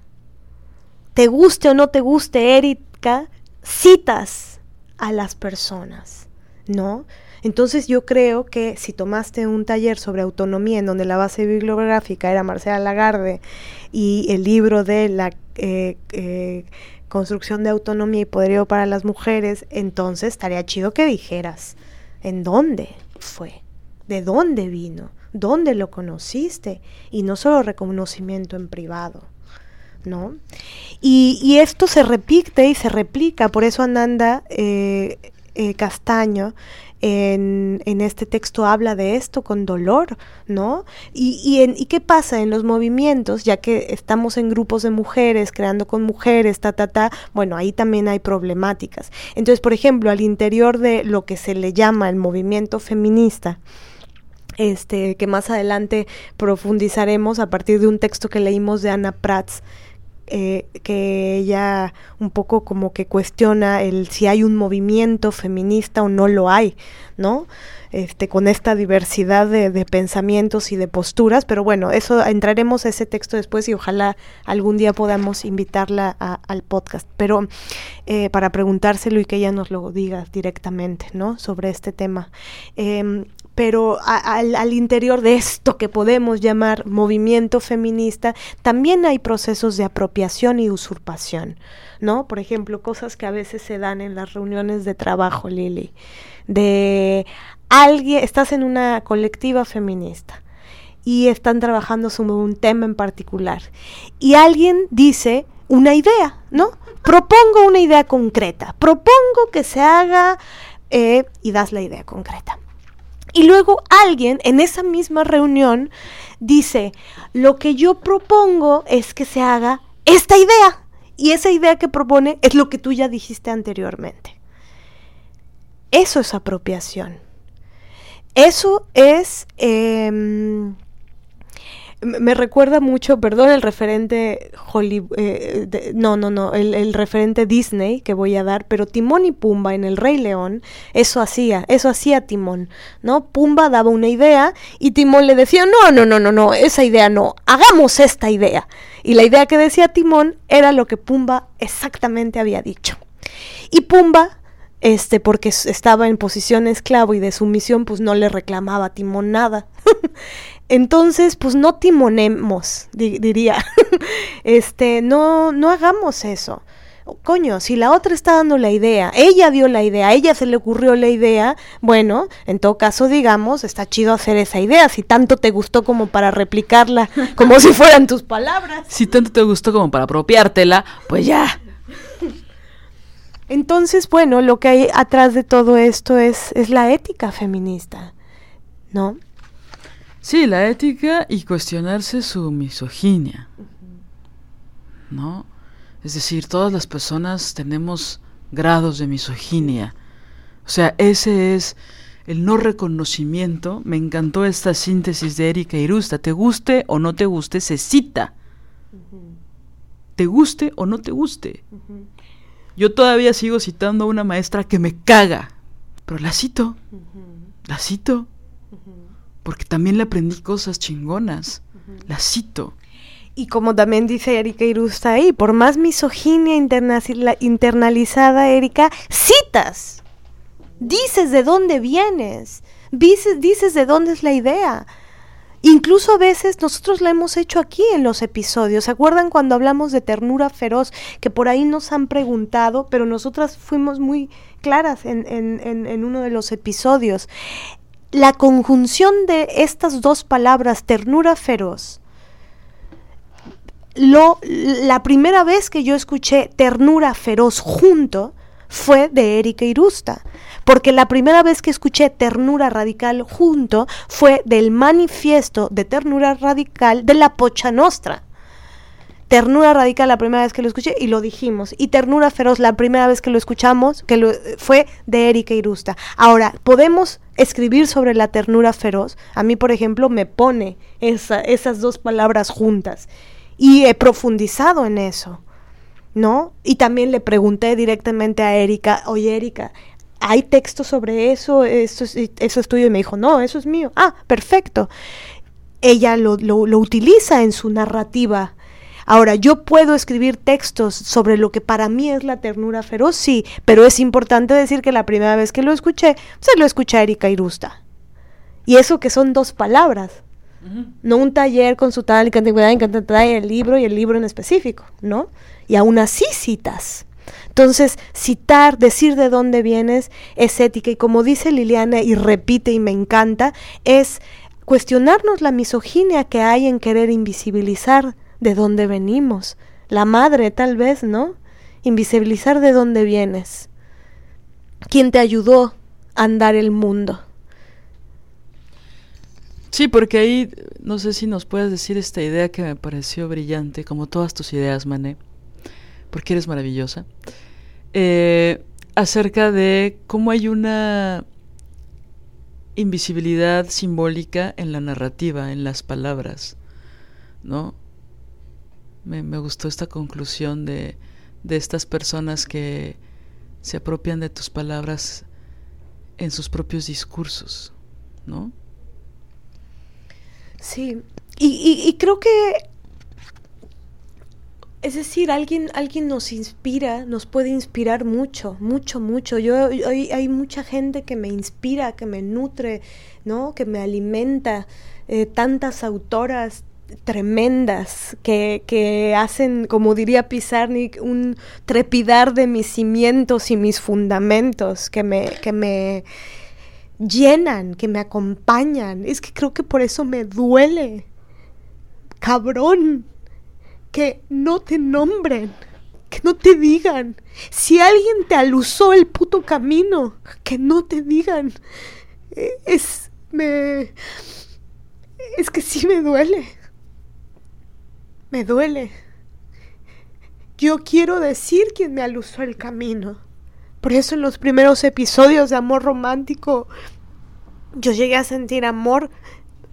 Te guste o no te guste, Erika, citas a las personas, ¿no? Entonces yo creo que si tomaste un taller sobre autonomía en donde la base bibliográfica era Marcela Lagarde y el libro de la eh, eh, construcción de autonomía y poderío para las mujeres, entonces estaría chido que dijeras en dónde fue, de dónde vino, dónde lo conociste y no solo reconocimiento en privado. ¿No? Y, esto se repite y se replica, por eso Ananda eh, eh, Castaño en, en, este texto habla de esto con dolor, ¿no? Y, y, en, ¿Y qué pasa en los movimientos? Ya que estamos en grupos de mujeres, creando con mujeres, ta, ta, ta, bueno, ahí también hay problemáticas. Entonces, por ejemplo, al interior de lo que se le llama el movimiento feminista, este, que más adelante profundizaremos a partir de un texto que leímos de Ana Prats, eh, que ella un poco como que cuestiona el si hay un movimiento feminista o no lo hay, ¿no? Este, con esta diversidad de, pensamientos y de posturas, pero bueno, eso entraremos a ese texto después y ojalá algún día podamos invitarla al podcast, pero eh, para preguntárselo y que ella nos lo diga directamente, ¿no? Sobre este tema. Em, pero al, interior de esto que podemos llamar movimiento feminista, también hay procesos de apropiación y usurpación, ¿no? Por ejemplo, cosas que a veces se dan en las reuniones de trabajo, Lili, de alguien, estás en una colectiva feminista y están trabajando sobre un tema en particular y alguien dice una idea, ¿no? Propongo una idea concreta, propongo que se haga eh, y das la idea concreta. Y luego alguien en esa misma reunión dice, lo que yo propongo es que se haga esta idea. Y esa idea que propone es lo que tú ya dijiste anteriormente. Eso es apropiación. Eso es em, me recuerda mucho, perdón, el referente Hollywood, eh, no, no, no, el, referente Disney que voy a dar, pero Timón y Pumba en El Rey León, eso hacía, eso hacía Timón, ¿no? Pumba daba una idea y Timón le decía, no, no, no, no, no, esa idea no, hagamos esta idea. Y la idea que decía Timón era lo que Pumba exactamente había dicho. Y Pumba este, porque estaba en posición esclavo y de sumisión, pues no le reclamaba a Timón nada. Entonces, pues no timonemos, diría. este, no, no hagamos eso. Coño, si la otra está dando la idea, ella dio la idea, a ella se le ocurrió la idea, bueno, en todo caso, digamos, está chido hacer esa idea, si tanto te gustó como para replicarla, como si fueran tus palabras. Si tanto te gustó como para apropiártela, pues ya. Entonces, bueno, lo que hay atrás de todo esto es, es la ética feminista, ¿no? Sí, la ética y cuestionarse su misoginia. ¿No? Es decir, todas las personas tenemos grados de misoginia. O sea, ese es el no reconocimiento. Me encantó esta síntesis de Erika Irusta. Te guste o no te guste, se cita. Te guste o no te guste. Yo todavía sigo citando a una maestra que me caga, pero la cito. La cito porque también le aprendí cosas chingonas. La cito. Y como también dice Erika Irusta ahí, por más misoginia internalizada, Erika, citas. Dices de dónde vienes. Dices, dices de dónde es la idea. Incluso a veces nosotros la hemos hecho aquí en los episodios. ¿Se acuerdan cuando hablamos de ternura feroz? Que por ahí nos han preguntado, pero nosotras fuimos muy claras en, en, en uno de los episodios la conjunción de estas dos palabras, ternura feroz, lo, la primera vez que yo escuché ternura feroz junto fue de Erika Irusta, porque la primera vez que escuché ternura radical junto fue del manifiesto de ternura radical de la Pocha Nostra. Ternura radical la primera vez que lo escuché y lo dijimos. Y Ternura feroz la primera vez que lo escuchamos, que lo, fue de Erika Irusta. Ahora, podemos escribir sobre la ternura feroz. A mí, por ejemplo, me pone esas dos palabras juntas. Y he profundizado en eso. ¿No? Y también le pregunté directamente a Erika, oye Erika, ¿hay texto sobre eso? ¿Eso es, eso es tuyo? Y me dijo, no, eso es mío. Ah, perfecto. Ella lo, lo, lo utiliza en su narrativa Ahora, yo puedo escribir textos sobre lo que para mí es la ternura feroz, sí, pero es importante decir que la primera vez que lo escuché, se lo escuché a Erika Irusta. Y eso que son dos palabras, no un taller con su tal y el libro y el libro en específico, ¿no? Y aún así citas. Entonces, citar, decir de dónde vienes es ética y como dice Liliana y repite y me encanta, es cuestionarnos la misoginia que hay en querer invisibilizar de dónde venimos. La madre, tal vez, ¿no? Invisibilizar de dónde vienes. ¿Quién te ayudó a andar el mundo? Sí, porque ahí no sé si nos puedes decir esta idea que me pareció brillante, como todas tus ideas, Mané, porque eres maravillosa, eh, acerca de cómo hay una invisibilidad simbólica en la narrativa, en las palabras, ¿no? Me, gustó esta conclusión de, de estas personas que se apropian de tus palabras en sus propios discursos, ¿no? Sí, y, y, creo que, es decir, alguien, alguien nos inspira, nos puede inspirar mucho, mucho, mucho. Yo, hay, hay mucha gente que me inspira, que me nutre, ¿no? Que me alimenta, eh, tantas autoras, tremendas que, que, hacen, como diría Pizarnik, un trepidar de mis cimientos y mis fundamentos, que me, que me llenan, que me acompañan. Es que creo que por eso me duele, cabrón, que no te nombren, que no te digan. Si alguien te alusó el puto camino, que no te digan. E, es, me... Es que sí me duele me duele. Yo quiero decir quién me alusó el camino. Por eso en los primeros episodios de amor romántico yo llegué a sentir amor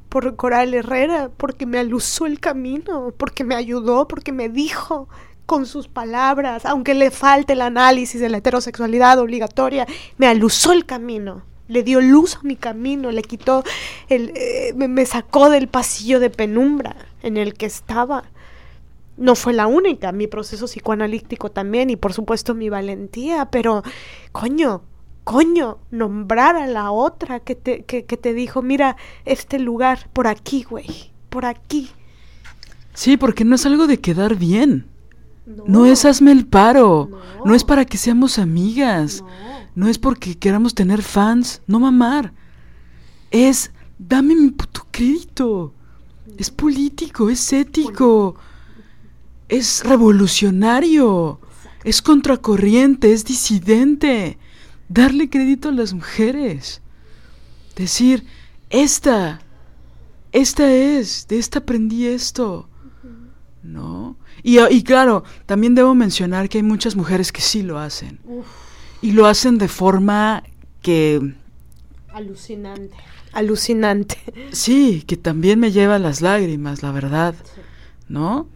por Coral Herrera, porque me alusó el camino, porque me ayudó, porque me dijo con sus palabras, aunque le falte el análisis de la heterosexualidad obligatoria, me alusó el camino, le dio luz a mi camino, le quitó, el, eh, me, sacó del pasillo de penumbra en el que estaba. No fue la única, mi proceso psicoanalítico también y por supuesto mi valentía, pero coño, coño, nombrar a la otra que te, que, que te dijo, mira, este lugar, por aquí, güey, por aquí. Sí, porque no es algo de quedar bien. No, es hazme el paro. No. No. es para que seamos amigas. No. No es porque queramos tener fans. No mamar. Es dame mi puto crédito. Es político, es ético. Es revolucionario. Es contracorriente, es disidente. Darle crédito a las mujeres. Decir, esta, esta es, de esta aprendí esto. ¿No? Y, y claro, también debo mencionar que hay muchas mujeres que sí lo hacen. Uf, Y lo hacen de forma que, alucinante. Alucinante. sí, que también me lleva las lágrimas, la verdad. ¿No?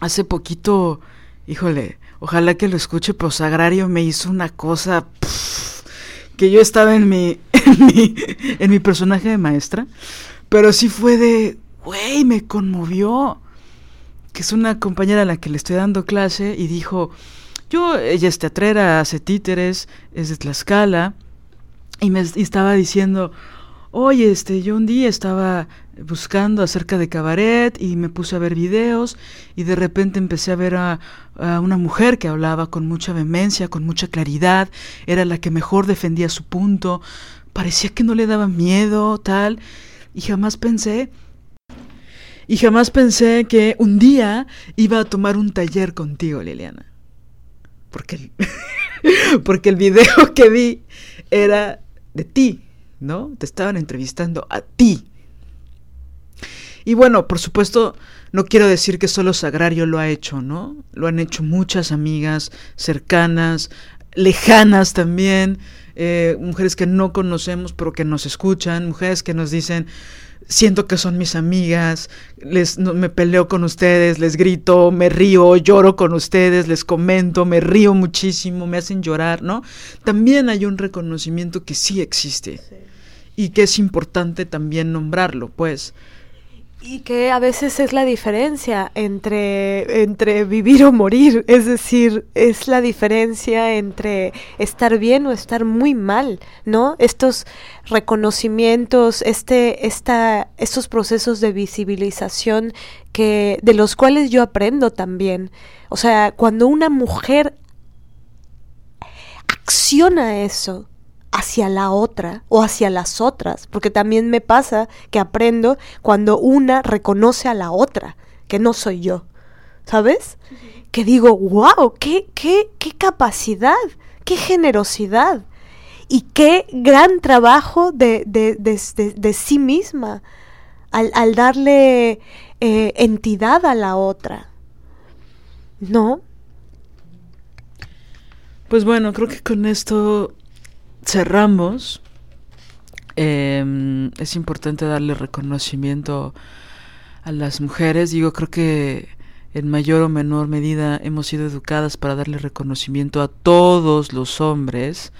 Hace poquito, híjole, ojalá que lo escuche, pero Sagrario me hizo una cosa que yo estaba en mi, en mi, en mi personaje de maestra, pero sí fue de, güey, me conmovió. Que es una compañera a la que le estoy dando clase y dijo, yo, ella es teatrera, hace títeres, es de Tlaxcala, y me y estaba diciendo, oye, este, yo un día estaba buscando acerca de cabaret y me puse a ver videos y de repente empecé a ver a, una mujer que hablaba con mucha vehemencia, con mucha claridad, era la que mejor defendía su punto, parecía que no le daba miedo, tal, y jamás pensé, y jamás pensé que un día iba a tomar un taller contigo, Liliana. Porque el, porque el video que vi era de ti, ¿no? Te estaban entrevistando a ti. Y bueno, por supuesto, no quiero decir que solo Sagrario lo ha hecho, ¿no? Lo han hecho muchas amigas cercanas, lejanas también, eh, mujeres que no conocemos pero que nos escuchan, mujeres que nos dicen, siento que son mis amigas, les no, me peleo con ustedes, les grito, me río, lloro con ustedes, les comento, me río muchísimo, me hacen llorar, ¿no? También hay un reconocimiento que sí existe sí. y que es importante también nombrarlo, pues. Y que a veces es la diferencia entre, entre vivir o morir, es decir, es la diferencia entre estar bien o estar muy mal, ¿no? Estos reconocimientos, este, esta, estos procesos de visibilización que, de los cuales yo aprendo también. O sea, cuando una mujer acciona eso, hacia la otra o hacia las otras, porque también me pasa que aprendo cuando una reconoce a la otra, que no soy yo, ¿sabes? Uh -huh. Que digo, wow, qué, qué, qué capacidad, qué generosidad y qué gran trabajo de, de, de, de sí misma al, al darle eh, entidad a la otra, ¿no? Pues bueno, creo que con esto cerramos. Eh, es importante darle reconocimiento a las mujeres. Digo, creo que en mayor o menor medida hemos sido educadas para darle reconocimiento a todos los hombres,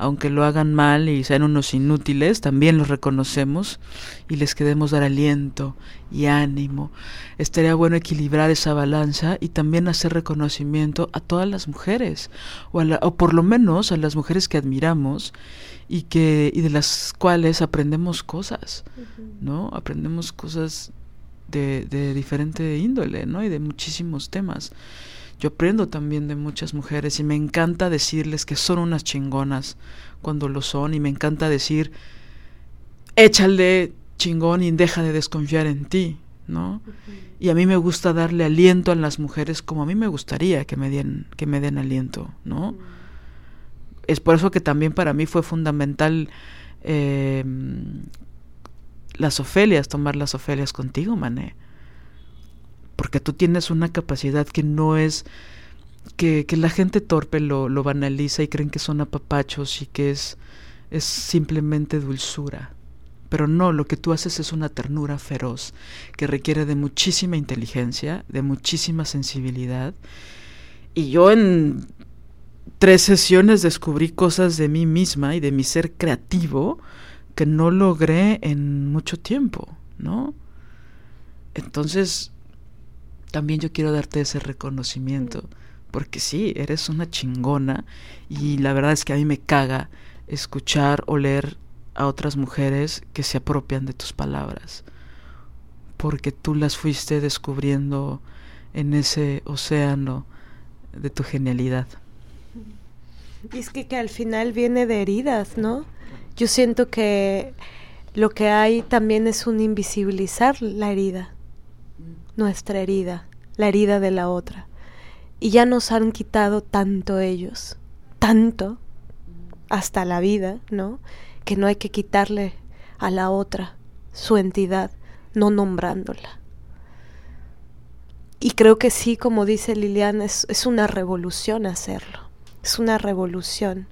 aunque lo hagan mal y sean unos inútiles, también los reconocemos y les queremos dar aliento y ánimo. Estaría bueno equilibrar esa balanza y también hacer reconocimiento a todas las mujeres, o, a la, o por lo menos a las mujeres que admiramos y, que, y de las cuales aprendemos cosas, uh -huh. ¿no? Aprendemos cosas de, de, diferente índole, ¿no? Y de muchísimos temas. Yo aprendo también de muchas mujeres y me encanta decirles que son unas chingonas cuando lo son y me encanta decir, échale chingón y deja de desconfiar en ti, ¿no? Uh -huh. Y a mí me gusta darle aliento a las mujeres como a mí me gustaría que me den, que me den aliento, ¿no? Uh -huh. Es por eso que también para mí fue fundamental eh, las Ofelias, tomar las Ofelias contigo, mané. Porque tú tienes una capacidad que no es. que, que la gente torpe lo, lo, banaliza y creen que son apapachos y que es, es simplemente dulzura. Pero no, lo que tú haces es una ternura feroz que requiere de muchísima inteligencia, de muchísima sensibilidad. Y yo en tres sesiones descubrí cosas de mí misma y de mi ser creativo que no logré en mucho tiempo, ¿no? Entonces, también yo quiero darte ese reconocimiento, porque sí, eres una chingona y la verdad es que a mí me caga escuchar o leer a otras mujeres que se apropian de tus palabras, porque tú las fuiste descubriendo en ese océano de tu genialidad. Y es que, que al final viene de heridas, ¿no? Yo siento que lo que hay también es un invisibilizar la herida, nuestra herida, la herida de la otra. Y ya nos han quitado tanto ellos, tanto, hasta la vida, ¿no? que no hay que quitarle a la otra su entidad, no nombrándola. Y creo que sí, como dice Liliana, es, es una revolución hacerlo, es una revolución,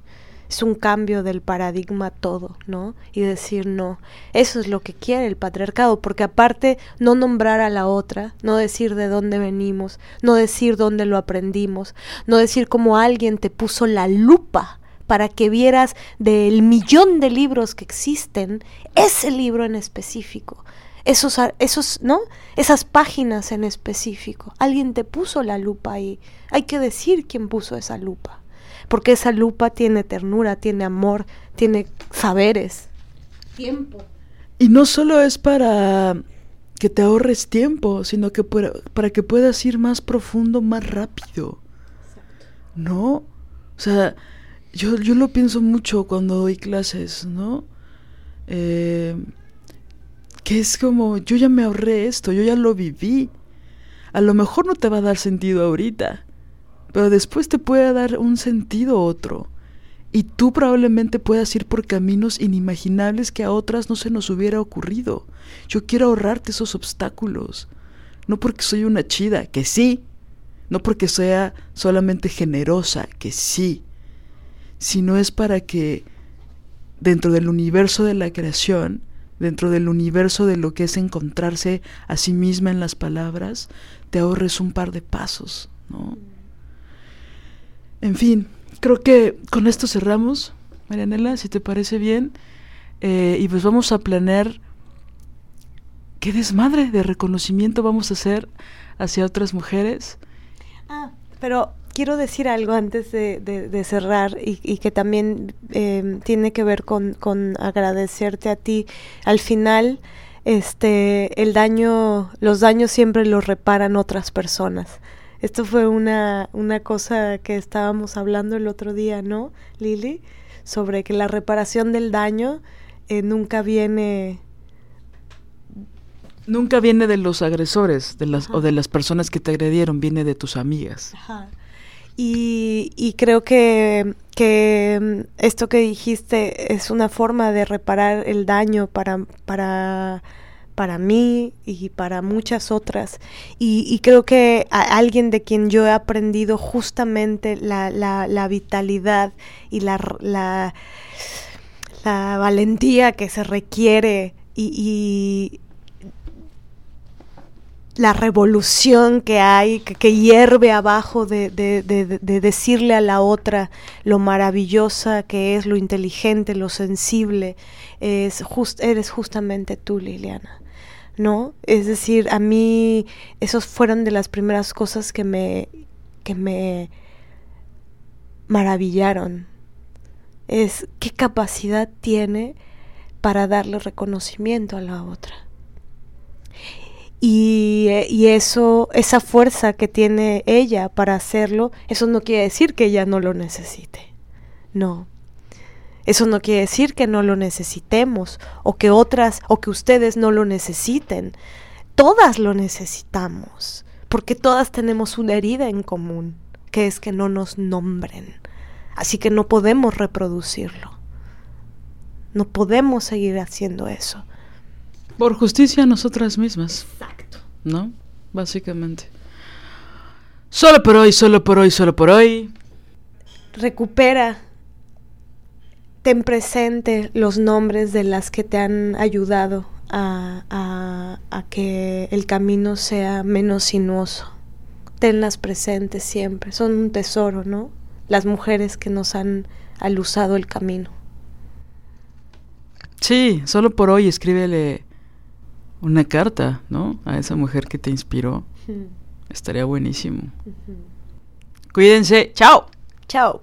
es un cambio del paradigma todo, ¿no? Y decir no, eso es lo que quiere el patriarcado, porque aparte no nombrar a la otra, no decir de dónde venimos, no decir dónde lo aprendimos, no decir cómo alguien te puso la lupa para que vieras del millón de libros que existen, ese libro en específico, esos, esos, ¿no? Esas páginas en específico. Alguien te puso la lupa ahí. Hay que decir quién puso esa lupa. Porque esa lupa tiene ternura, tiene amor, tiene saberes. Tiempo. Y no solo es para que te ahorres tiempo, sino que para, para que puedas ir más profundo, más rápido. ¿No? O sea, yo, yo lo pienso mucho cuando doy clases, ¿no? Eh, que es como, yo ya me ahorré esto, yo ya lo viví. A lo mejor no te va a dar sentido ahorita, pero después te puede dar un sentido otro. Y tú probablemente puedas ir por caminos inimaginables que a otras no se nos hubiera ocurrido. Yo quiero ahorrarte esos obstáculos. No porque soy una chida, que sí. No porque sea solamente generosa, que sí sino es para que dentro del universo de la creación, dentro del universo de lo que es encontrarse a sí misma en las palabras, te ahorres un par de pasos, ¿no? En fin, creo que con esto cerramos, Marianela, si te parece bien, eh, y pues vamos a planear qué desmadre de reconocimiento vamos a hacer hacia otras mujeres. Ah, pero quiero decir algo antes de, cerrar y, que también em, tiene que ver con, agradecerte a ti. Al final, este, el daño, los daños siempre los reparan otras personas. Esto fue una, una cosa que estábamos hablando el otro día, ¿no, Lili? Sobre que la reparación del daño eh, nunca viene nunca viene de los agresores de las, o de las personas que te agredieron, viene de tus amigas. Ajá. Y, creo que, que, esto que dijiste es una forma de reparar el daño para, para, para mí y para muchas otras. Y, creo que alguien de quien yo he aprendido justamente la, la, vitalidad y la, la, valentía que se requiere y la revolución que hay, que, hierve abajo de, decirle a la otra lo maravillosa que es, lo inteligente, lo sensible, es eres justamente tú, Liliana. ¿No? Es decir, a mí esos fueron de las primeras cosas que me, que me maravillaron. Es qué capacidad tiene para darle reconocimiento a la otra y, y, eso, esa fuerza que tiene ella para hacerlo, eso no quiere decir que ella no lo necesite. No. Eso no quiere decir que no lo necesitemos o que otras o que ustedes no lo necesiten. Todas lo necesitamos, porque todas tenemos una herida en común, que es que no nos nombren. Así que no podemos reproducirlo. No podemos seguir haciendo eso. Por justicia a nosotras mismas. Exacto. ¿No? Básicamente. Solo por hoy, solo por hoy, solo por hoy. Recupera ten presente los nombres de las que te han ayudado a, a, a que el camino sea menos sinuoso. Tenlas presentes siempre, son un tesoro, ¿no? Las mujeres que nos han alusado el camino. Sí, solo por hoy escríbele una carta, ¿no? A esa mujer que te inspiró. Estaría buenísimo. Cuídense. Chao. Chao.